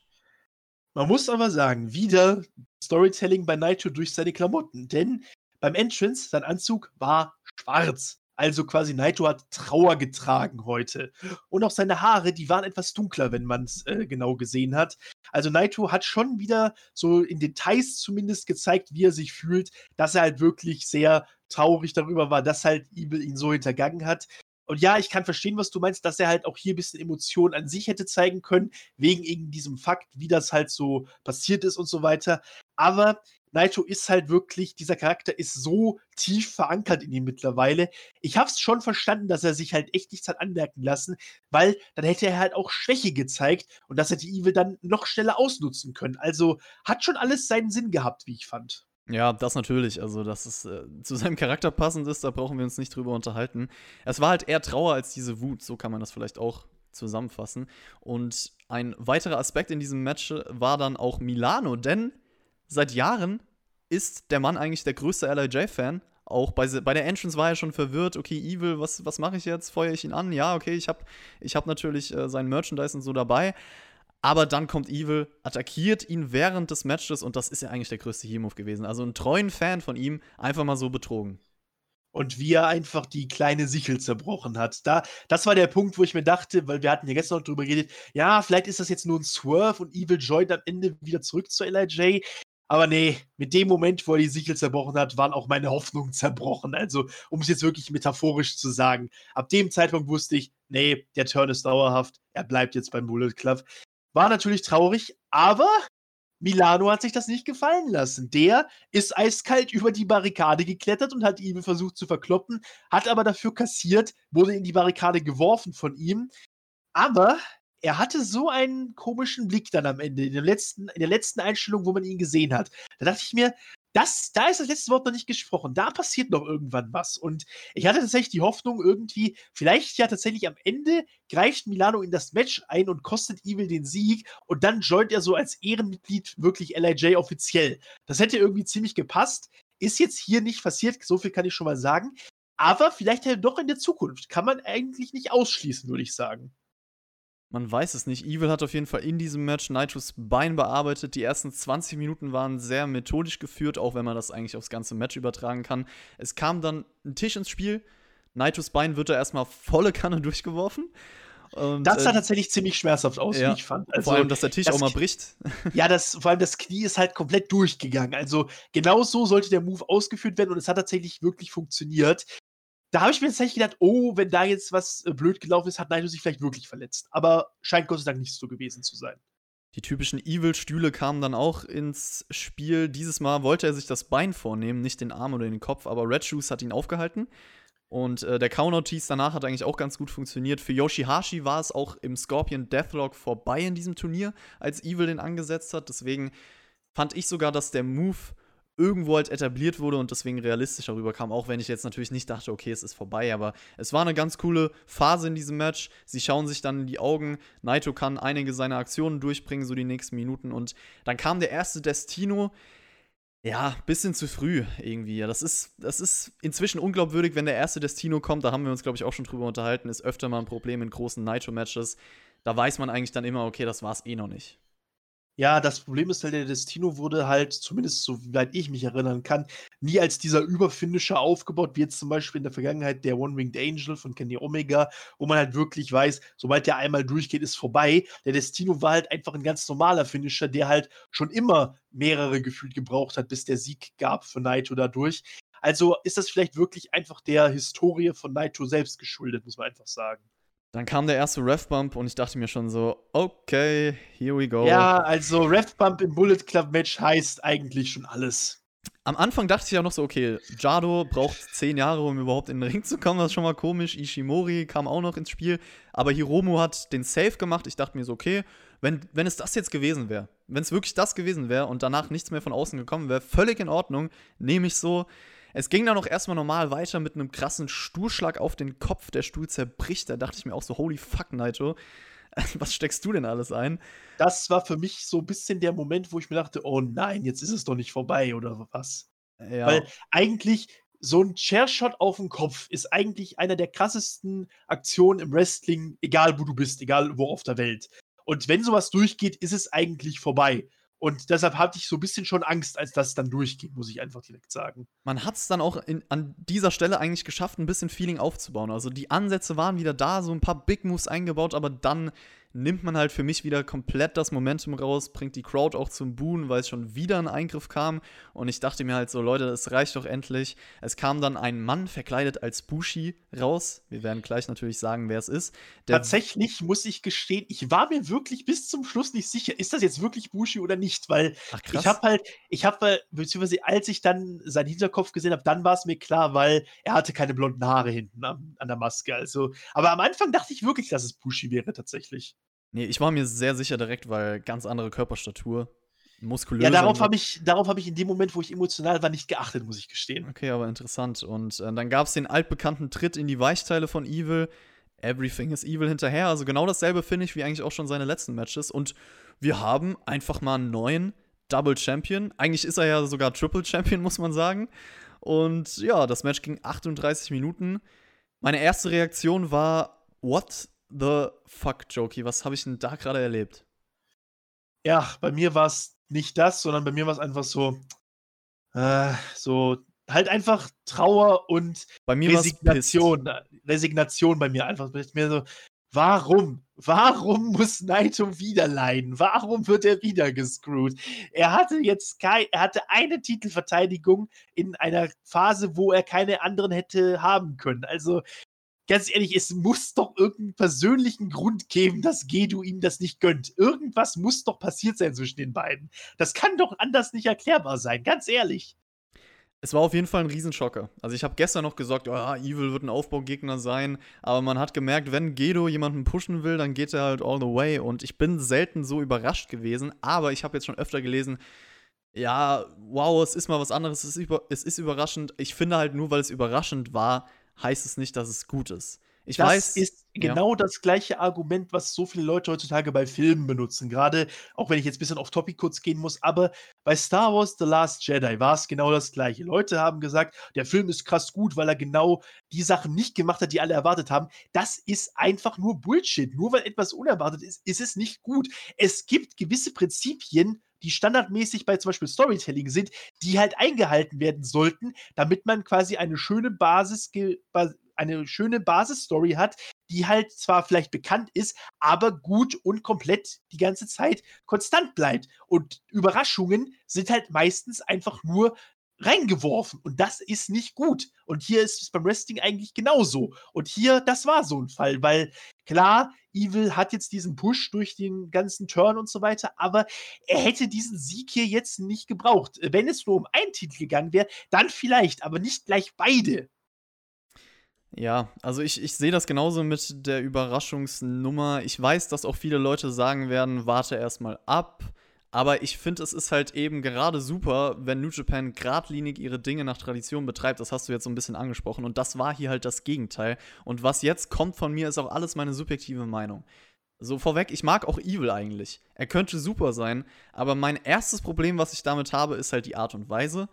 Man muss aber sagen, wieder Storytelling bei Nitro durch seine Klamotten. Denn beim Entrance, sein Anzug war schwarz. Also quasi Naito hat Trauer getragen heute. Und auch seine Haare, die waren etwas dunkler, wenn man es äh, genau gesehen hat. Also Naito hat schon wieder so in Details zumindest gezeigt, wie er sich fühlt, dass er halt wirklich sehr traurig darüber war, dass halt Evil ihn so hintergangen hat. Und ja, ich kann verstehen, was du meinst, dass er halt auch hier ein bisschen Emotionen an sich hätte zeigen können, wegen eben diesem Fakt, wie das halt so passiert ist und so weiter. Aber Naito ist halt wirklich, dieser Charakter ist so tief verankert in ihm mittlerweile. Ich hab's schon verstanden, dass er sich halt echt nichts hat anmerken lassen, weil dann hätte er halt auch Schwäche gezeigt und das hätte Evil dann noch schneller ausnutzen können. Also hat schon alles seinen Sinn gehabt, wie ich fand. Ja, das natürlich. Also, dass es äh, zu seinem Charakter passend ist, da brauchen wir uns nicht drüber unterhalten. Es war halt eher Trauer als diese Wut, so kann man das vielleicht auch zusammenfassen. Und ein weiterer Aspekt in diesem Match war dann auch Milano, denn seit Jahren ist der Mann eigentlich der größte LIJ-Fan. Auch bei, bei der Entrance war er schon verwirrt. Okay, Evil, was, was mache ich jetzt? Feuere ich ihn an? Ja, okay, ich habe ich hab natürlich äh, sein Merchandise und so dabei. Aber dann kommt Evil, attackiert ihn während des Matches und das ist ja eigentlich der größte Heel-Move gewesen. Also einen treuen Fan von ihm einfach mal so betrogen. Und wie er einfach die kleine Sichel zerbrochen hat. Da, das war der Punkt, wo ich mir dachte, weil wir hatten ja gestern noch drüber geredet, ja, vielleicht ist das jetzt nur ein Swerve und Evil joint am Ende wieder zurück zu LIJ. Aber nee, mit dem Moment, wo er die Sichel zerbrochen hat, waren auch meine Hoffnungen zerbrochen. Also, um es jetzt wirklich metaphorisch zu sagen. Ab dem Zeitpunkt wusste ich, nee, der Turn ist dauerhaft. Er bleibt jetzt beim Bullet Club. War natürlich traurig, aber Milano hat sich das nicht gefallen lassen. Der ist eiskalt über die Barrikade geklettert und hat ihn versucht zu verkloppen, hat aber dafür kassiert, wurde in die Barrikade geworfen von ihm Aber er hatte so einen komischen Blick dann am Ende, in der letzten, in der letzten Einstellung, wo man ihn gesehen hat. Da dachte ich mir, das, da ist das letzte Wort noch nicht gesprochen. Da passiert noch irgendwann was. Und ich hatte tatsächlich die Hoffnung, irgendwie, vielleicht ja tatsächlich am Ende greift Milano in das Match ein und kostet Evil den Sieg und dann joint er so als Ehrenmitglied wirklich LIJ offiziell. Das hätte irgendwie ziemlich gepasst. Ist jetzt hier nicht passiert, so viel kann ich schon mal sagen. Aber vielleicht ja doch in der Zukunft. Kann man eigentlich nicht ausschließen, würde ich sagen. Man weiß es nicht. Evil hat auf jeden Fall in diesem Match Nitros Bein bearbeitet. Die ersten 20 Minuten waren sehr methodisch geführt, auch wenn man das eigentlich aufs ganze Match übertragen kann. Es kam dann ein Tisch ins Spiel. Nitros Bein wird da erstmal volle Kanne durchgeworfen. Und, das sah äh, tatsächlich ziemlich schmerzhaft aus, ja, wie ich fand. Also, vor allem, dass der Tisch das auch mal bricht. Ja, das, vor allem das Knie ist halt komplett durchgegangen. Also genau so sollte der Move ausgeführt werden und es hat tatsächlich wirklich funktioniert da habe ich mir tatsächlich gedacht, oh, wenn da jetzt was äh, blöd gelaufen ist, hat Naito sich vielleicht wirklich verletzt. Aber scheint Gott sei Dank nicht so gewesen zu sein. Die typischen Evil-Stühle kamen dann auch ins Spiel. Dieses Mal wollte er sich das Bein vornehmen, nicht den Arm oder den Kopf, aber Red Shoes hat ihn aufgehalten. Und äh, der Counter-Tease danach hat eigentlich auch ganz gut funktioniert. Für Yoshihashi war es auch im Scorpion Deathlock vorbei in diesem Turnier, als Evil den angesetzt hat. Deswegen fand ich sogar, dass der Move irgendwo halt etabliert wurde und deswegen realistischer rüberkam, auch wenn ich jetzt natürlich nicht dachte, okay, es ist vorbei, aber es war eine ganz coole Phase in diesem Match. Sie schauen sich dann in die Augen, Naito kann einige seiner Aktionen durchbringen, so die nächsten Minuten und dann kam der erste Destino. Ja, bisschen zu früh irgendwie. Das ist, das ist inzwischen unglaubwürdig, wenn der erste Destino kommt. Da haben wir uns, glaube ich, auch schon drüber unterhalten. Ist öfter mal ein Problem in großen Nitro-Matches. Da weiß man eigentlich dann immer, okay, das war es eh noch nicht. Ja, das Problem ist halt, der Destino wurde halt, zumindest soweit ich mich erinnern kann, nie als dieser Überfinisher aufgebaut, wie jetzt zum Beispiel in der Vergangenheit der One-Winged Angel von Kenny Omega, wo man halt wirklich weiß, sobald der einmal durchgeht, ist vorbei. Der Destino war halt einfach ein ganz normaler Finisher, der halt schon immer mehrere gefühlt gebraucht hat, bis der Sieg gab für Naito dadurch. Also ist das vielleicht wirklich einfach der Historie von Naito selbst geschuldet, muss man einfach sagen. Dann kam der erste Ref-Bump und ich dachte mir schon so, okay, here we go. Ja, also Ref-Bump im Bullet Club-Match heißt eigentlich schon alles. Am Anfang dachte ich ja noch so, okay, Jado braucht zehn Jahre, um überhaupt in den Ring zu kommen, das ist schon mal komisch. Ishimori kam auch noch ins Spiel, aber Hiromu hat den Save gemacht. Ich dachte mir so, okay, wenn, wenn es das jetzt gewesen wäre, wenn es wirklich das gewesen wäre und danach nichts mehr von außen gekommen wäre, völlig in Ordnung, nehme ich so. Es ging dann auch erstmal normal weiter mit einem krassen Stuhlschlag auf den Kopf. Der Stuhl zerbricht. Da dachte ich mir auch so, holy fuck, Naito. Was steckst du denn alles ein? Das war für mich so ein bisschen der Moment, wo ich mir dachte, oh nein, jetzt ist es doch nicht vorbei oder was. Ja. Weil eigentlich so ein Chairshot auf den Kopf ist eigentlich einer der krassesten Aktionen im Wrestling, egal wo du bist, egal wo auf der Welt. Und wenn sowas durchgeht, ist es eigentlich vorbei. Und deshalb hatte ich so ein bisschen schon Angst, als das dann durchging, muss ich einfach direkt sagen. Man hat es dann auch in, an dieser Stelle eigentlich geschafft, ein bisschen Feeling aufzubauen. Also die Ansätze waren wieder da, so ein paar Big Moves eingebaut, aber dann nimmt man halt für mich wieder komplett das Momentum raus, bringt die Crowd auch zum Buhen, weil es schon wieder ein Eingriff kam. Und ich dachte mir halt so, Leute, es reicht doch endlich. Es kam dann ein Mann verkleidet als Bushi raus. Wir werden gleich natürlich sagen, wer es ist. Tatsächlich muss ich gestehen, ich war mir wirklich bis zum Schluss nicht sicher, ist das jetzt wirklich Bushi oder nicht, weil Ach, ich habe halt, ich habe, beziehungsweise als ich dann seinen Hinterkopf gesehen habe, dann war es mir klar, weil er hatte keine blonden Haare hinten an, an der Maske. Also, aber am Anfang dachte ich wirklich, dass es Bushi wäre tatsächlich. Nee, ich war mir sehr sicher direkt, weil ganz andere Körperstatur. Muskulös. Ja, darauf habe ich, hab ich in dem Moment, wo ich emotional war, nicht geachtet, muss ich gestehen. Okay, aber interessant. Und äh, dann gab es den altbekannten Tritt in die Weichteile von Evil. Everything is Evil hinterher. Also genau dasselbe finde ich wie eigentlich auch schon seine letzten Matches. Und wir haben einfach mal einen neuen Double Champion. Eigentlich ist er ja sogar Triple Champion, muss man sagen. Und ja, das Match ging 38 Minuten. Meine erste Reaktion war, what the fuck, Jokey? Was habe ich denn da gerade erlebt? Ja, bei mir war es nicht das, sondern bei mir war es einfach so, äh, so halt einfach Trauer und bei mir Resignation. Resignation bei mir einfach. Mir so, warum? Warum muss Naito wieder leiden? Warum wird er wieder gescrewt? Er hatte jetzt kein, er hatte eine Titelverteidigung in einer Phase, wo er keine anderen hätte haben können. Also ganz ehrlich, es muss doch irgendeinen persönlichen Grund geben, dass Gedu ihm das nicht gönnt. Irgendwas muss doch passiert sein zwischen den beiden. Das kann doch anders nicht erklärbar sein, ganz ehrlich. Es war auf jeden Fall ein Riesenschocker. Also ich habe gestern noch gesagt, oh, Evil wird ein Aufbaugegner sein, aber man hat gemerkt, wenn Gedo jemanden pushen will, dann geht er halt all the way. Und ich bin selten so überrascht gewesen, aber ich habe jetzt schon öfter gelesen, ja, wow, es ist mal was anderes, es ist, über, es ist überraschend. Ich finde halt nur, weil es überraschend war, heißt es nicht, dass es gut ist. Ich das weiß, ist genau ja. das gleiche Argument, was so viele Leute heutzutage bei Filmen benutzen. Gerade, auch wenn ich jetzt ein bisschen auf Topic kurz gehen muss, aber bei Star Wars The Last Jedi war es genau das gleiche. Leute haben gesagt, der Film ist krass gut, weil er genau die Sachen nicht gemacht hat, die alle erwartet haben. Das ist einfach nur Bullshit. Nur weil etwas unerwartet ist, ist es nicht gut. Es gibt gewisse Prinzipien, die standardmäßig bei zum Beispiel Storytelling sind, die halt eingehalten werden sollten, damit man quasi eine schöne Basis, eine schöne Basisstory hat, die halt zwar vielleicht bekannt ist, aber gut und komplett die ganze Zeit konstant bleibt. Und Überraschungen sind halt meistens einfach nur reingeworfen und das ist nicht gut. Und hier ist es beim Wrestling eigentlich genauso. Und hier, das war so ein Fall, weil klar, Evil hat jetzt diesen Push durch den ganzen Turn und so weiter, aber er hätte diesen Sieg hier jetzt nicht gebraucht. Wenn es nur um einen Titel gegangen wäre, dann vielleicht, aber nicht gleich beide. Ja, also ich, ich sehe das genauso mit der Überraschungsnummer. Ich weiß, dass auch viele Leute sagen werden, warte erstmal ab. Aber ich finde, es ist halt eben gerade super, wenn New Japan geradlinig ihre Dinge nach Tradition betreibt. Das hast du jetzt so ein bisschen angesprochen. Und das war hier halt das Gegenteil. Und was jetzt kommt von mir, ist auch alles meine subjektive Meinung. So vorweg, ich mag auch Evil eigentlich. Er könnte super sein. Aber mein erstes Problem, was ich damit habe, ist halt die Art und Weise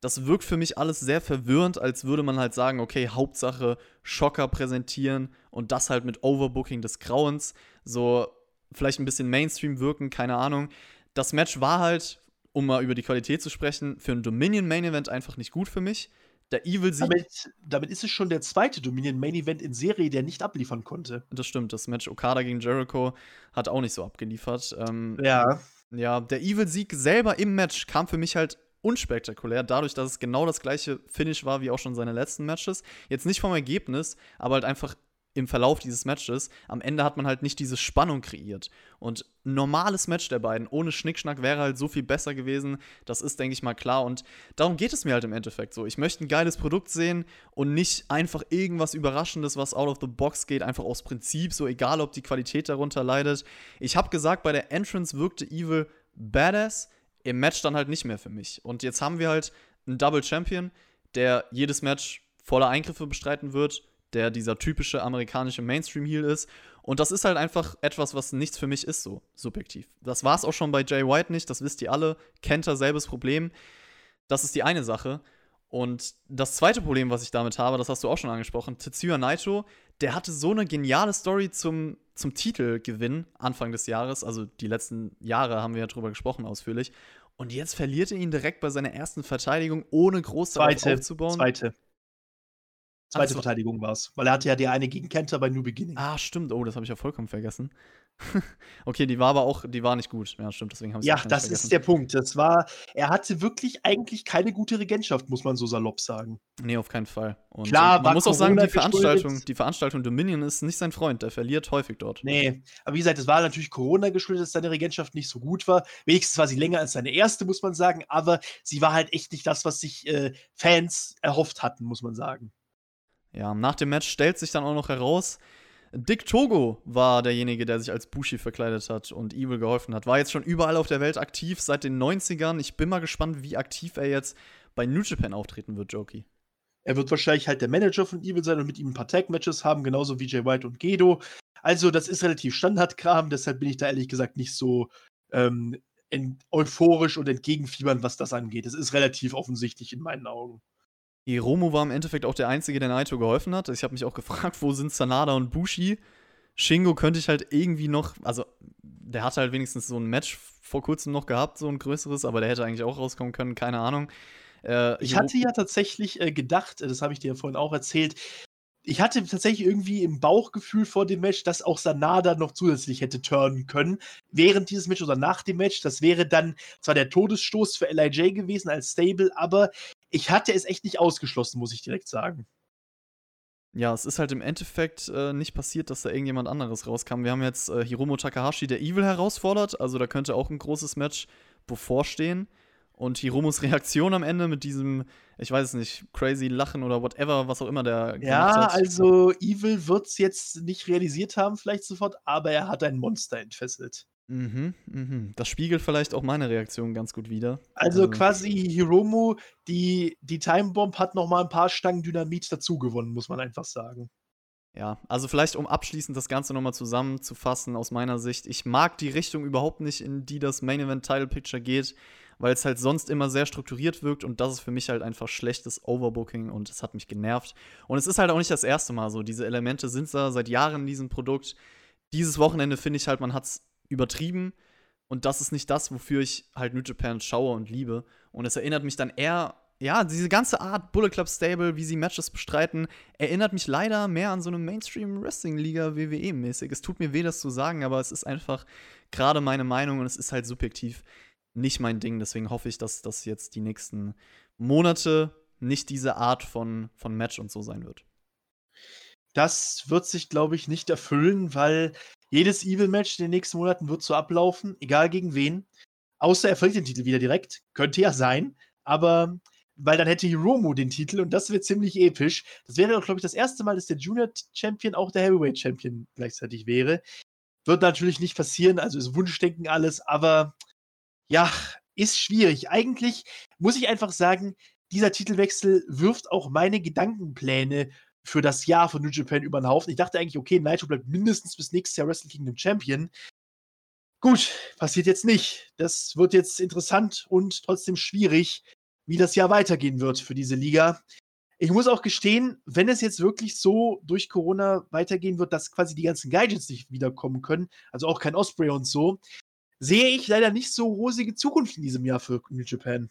das wirkt für mich alles sehr verwirrend, als würde man halt sagen, okay, Hauptsache Schocker präsentieren und das halt mit Overbooking des Grauens, so vielleicht ein bisschen Mainstream wirken, keine Ahnung. Das Match war halt, um mal über die Qualität zu sprechen, für ein Dominion Main Event einfach nicht gut für mich. Der Evil Sieg. Damit, damit ist es schon der zweite Dominion Main Event in Serie, der nicht abliefern konnte. Das stimmt. Das Match Okada gegen Jericho hat auch nicht so abgeliefert. Ähm, ja. Ja, der Evil-Sieg selber im Match kam für mich halt unspektakulär, dadurch, dass es genau das gleiche Finish war wie auch schon seine letzten Matches. Jetzt nicht vom Ergebnis, aber halt einfach im Verlauf dieses Matches. Am Ende hat man halt nicht diese Spannung kreiert. Und ein normales Match der beiden ohne Schnickschnack wäre halt so viel besser gewesen. Das ist, denke ich mal, klar. Und darum geht es mir halt im Endeffekt so. Ich möchte ein geiles Produkt sehen und nicht einfach irgendwas Überraschendes, was out of the box geht, einfach aus Prinzip, so egal, ob die Qualität darunter leidet. Ich habe gesagt, bei der Entrance wirkte Evil badass im Match dann halt nicht mehr für mich. Und jetzt haben wir halt einen Double Champion, der jedes Match voller Eingriffe bestreiten wird, der dieser typische amerikanische Mainstream-Heel ist. Und das ist halt einfach etwas, was nichts für mich ist, so subjektiv. Das war es auch schon bei Jay White nicht, das wisst ihr alle. Kennt er selbes Problem. Das ist die eine Sache. Und das zweite Problem, was ich damit habe, das hast du auch schon angesprochen, Tetsuya Naito, der hatte so eine geniale Story zum, zum Titelgewinn Anfang des Jahres. Also die letzten Jahre haben wir ja drüber gesprochen ausführlich. Und jetzt verliert er ihn direkt bei seiner ersten Verteidigung, ohne groß zweite, aufzubauen. Zweite. Zweite Ach, Verteidigung war es. Weil er hatte ja die eine gegen Kenta bei New Beginning. Ah, stimmt. Oh, das habe ich ja vollkommen vergessen. okay, die war aber auch, die war nicht gut. Ja, stimmt, deswegen haben sie Ja, das vergessen. ist der Punkt. Das war, er hatte wirklich eigentlich keine gute Regentschaft, muss man so salopp sagen. Nee, auf keinen Fall. Und Klar, man muss auch sagen, die Veranstaltung, die Veranstaltung Dominion ist nicht sein Freund, der verliert häufig dort. Nee, aber wie gesagt, es war natürlich Corona geschuldet, dass seine Regentschaft nicht so gut war. Wenigstens war sie länger als seine erste, muss man sagen, aber sie war halt echt nicht das, was sich äh, Fans erhofft hatten, muss man sagen. Ja, nach dem Match stellt sich dann auch noch heraus, Dick Togo war derjenige, der sich als Bushi verkleidet hat und Evil geholfen hat. War jetzt schon überall auf der Welt aktiv seit den 90ern. Ich bin mal gespannt, wie aktiv er jetzt bei New Japan auftreten wird, Joki. Er wird wahrscheinlich halt der Manager von Evil sein und mit ihm ein paar Tag-Matches haben, genauso wie Jay White und Gedo. Also, das ist relativ Standardkram, deshalb bin ich da ehrlich gesagt nicht so ähm, euphorisch und entgegenfiebern, was das angeht. Es ist relativ offensichtlich in meinen Augen. Hiromu war im Endeffekt auch der Einzige, der Naito geholfen hat. Ich habe mich auch gefragt, wo sind Sanada und Bushi? Shingo könnte ich halt irgendwie noch, also der hatte halt wenigstens so ein Match vor kurzem noch gehabt, so ein größeres, aber der hätte eigentlich auch rauskommen können, keine Ahnung. Äh, ich hatte ja tatsächlich äh, gedacht, das habe ich dir ja vorhin auch erzählt, ich hatte tatsächlich irgendwie im Bauchgefühl vor dem Match, dass auch Sanada noch zusätzlich hätte turnen können. Während dieses Match oder nach dem Match. Das wäre dann zwar der Todesstoß für LIJ gewesen als Stable, aber ich hatte es echt nicht ausgeschlossen, muss ich direkt sagen. Ja, es ist halt im Endeffekt äh, nicht passiert, dass da irgendjemand anderes rauskam. Wir haben jetzt äh, Hiromo Takahashi, der Evil herausfordert. Also da könnte auch ein großes Match bevorstehen. Und Hiromos Reaktion am Ende mit diesem, ich weiß es nicht, crazy Lachen oder whatever, was auch immer der Ja, also Evil wird es jetzt nicht realisiert haben, vielleicht sofort, aber er hat ein Monster entfesselt. Mhm, mhm. Das spiegelt vielleicht auch meine Reaktion ganz gut wider. Also, also quasi Hiromu, die, die Time Bomb hat noch mal ein paar Stangen Dynamit dazugewonnen, muss man einfach sagen. Ja, also vielleicht um abschließend das Ganze nochmal zusammenzufassen aus meiner Sicht. Ich mag die Richtung überhaupt nicht, in die das Main Event Title Picture geht, weil es halt sonst immer sehr strukturiert wirkt und das ist für mich halt einfach schlechtes Overbooking und es hat mich genervt. Und es ist halt auch nicht das erste Mal so. Diese Elemente sind da seit Jahren in diesem Produkt. Dieses Wochenende finde ich halt, man hat es übertrieben und das ist nicht das, wofür ich halt New Japan schaue und liebe. Und es erinnert mich dann eher ja, diese ganze Art Bullet Club Stable, wie sie Matches bestreiten, erinnert mich leider mehr an so eine Mainstream Wrestling Liga WWE mäßig. Es tut mir weh, das zu sagen, aber es ist einfach gerade meine Meinung und es ist halt subjektiv nicht mein Ding. Deswegen hoffe ich, dass das jetzt die nächsten Monate nicht diese Art von, von Match und so sein wird. Das wird sich, glaube ich, nicht erfüllen, weil jedes Evil-Match in den nächsten Monaten wird so ablaufen, egal gegen wen. Außer er verliert den Titel wieder direkt. Könnte ja sein. Aber weil dann hätte Hiromu den Titel und das wäre ziemlich episch. Das wäre doch, glaube ich, das erste Mal, dass der Junior Champion auch der Heavyweight Champion gleichzeitig wäre. Wird natürlich nicht passieren, also ist Wunschdenken alles, aber ja, ist schwierig. Eigentlich muss ich einfach sagen, dieser Titelwechsel wirft auch meine Gedankenpläne für das Jahr von New Japan über den Haufen. Ich dachte eigentlich, okay, Naito bleibt mindestens bis nächstes Jahr Wrestle Kingdom Champion. Gut, passiert jetzt nicht. Das wird jetzt interessant und trotzdem schwierig, wie das Jahr weitergehen wird für diese Liga. Ich muss auch gestehen, wenn es jetzt wirklich so durch Corona weitergehen wird, dass quasi die ganzen Gadgets nicht wiederkommen können, also auch kein Osprey und so, sehe ich leider nicht so rosige Zukunft in diesem Jahr für New Japan.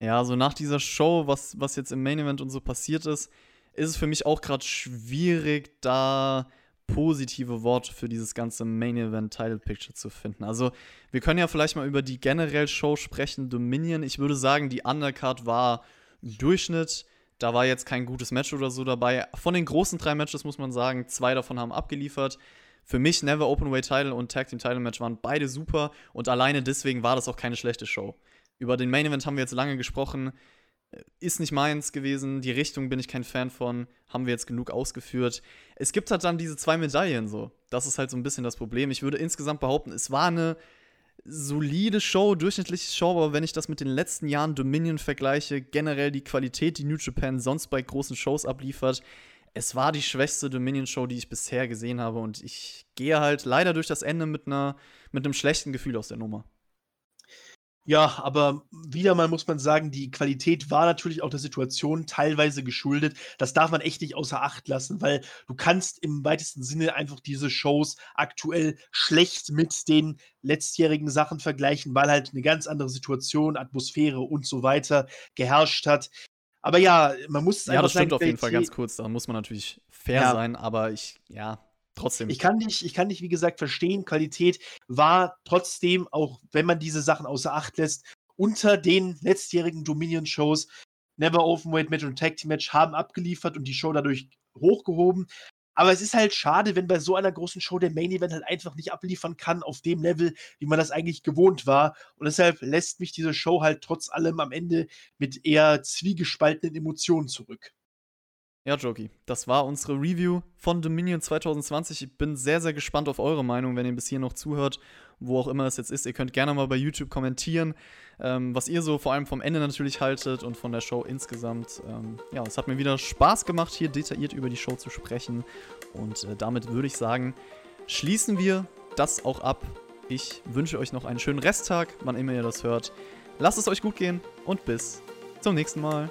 Ja, also nach dieser Show, was, was jetzt im Main Event und so passiert ist, ist es für mich auch gerade schwierig, da positive Worte für dieses ganze Main Event Title Picture zu finden. Also, wir können ja vielleicht mal über die generell Show sprechen, Dominion. Ich würde sagen, die Undercard war Durchschnitt. Da war jetzt kein gutes Match oder so dabei. Von den großen drei Matches muss man sagen, zwei davon haben abgeliefert. Für mich Never Openweight Title und Tag Team Title Match waren beide super und alleine deswegen war das auch keine schlechte Show. Über den Main Event haben wir jetzt lange gesprochen ist nicht meins gewesen, die Richtung bin ich kein Fan von, haben wir jetzt genug ausgeführt. Es gibt halt dann diese zwei Medaillen so. Das ist halt so ein bisschen das Problem. Ich würde insgesamt behaupten, es war eine solide Show, durchschnittliche Show, aber wenn ich das mit den letzten Jahren Dominion vergleiche, generell die Qualität, die New Japan sonst bei großen Shows abliefert, es war die schwächste Dominion-Show, die ich bisher gesehen habe und ich gehe halt leider durch das Ende mit, einer, mit einem schlechten Gefühl aus der Nummer. Ja, aber wieder mal muss man sagen, die Qualität war natürlich auch der Situation teilweise geschuldet. Das darf man echt nicht außer Acht lassen, weil du kannst im weitesten Sinne einfach diese Shows aktuell schlecht mit den letztjährigen Sachen vergleichen, weil halt eine ganz andere Situation, Atmosphäre und so weiter geherrscht hat. Aber ja, man muss Ja, das stimmt auf jeden Fall ganz kurz. Da muss man natürlich fair ja. sein, aber ich, ja, Trotzdem. Ich kann dich, ich kann dich, wie gesagt, verstehen. Qualität war trotzdem, auch wenn man diese Sachen außer Acht lässt, unter den letztjährigen Dominion-Shows. Never Openweight Match und Tag Team Match haben abgeliefert und die Show dadurch hochgehoben. Aber es ist halt schade, wenn bei so einer großen Show der Main Event halt einfach nicht abliefern kann auf dem Level, wie man das eigentlich gewohnt war. Und deshalb lässt mich diese Show halt trotz allem am Ende mit eher zwiegespaltenen Emotionen zurück. Ja, Joki, das war unsere Review von Dominion 2020. Ich bin sehr, sehr gespannt auf eure Meinung, wenn ihr bis hier noch zuhört, wo auch immer es jetzt ist. Ihr könnt gerne mal bei YouTube kommentieren, ähm, was ihr so vor allem vom Ende natürlich haltet und von der Show insgesamt. Ähm, ja, es hat mir wieder Spaß gemacht, hier detailliert über die Show zu sprechen. Und äh, damit würde ich sagen, schließen wir das auch ab. Ich wünsche euch noch einen schönen Resttag, wann immer ihr das hört. Lasst es euch gut gehen und bis zum nächsten Mal.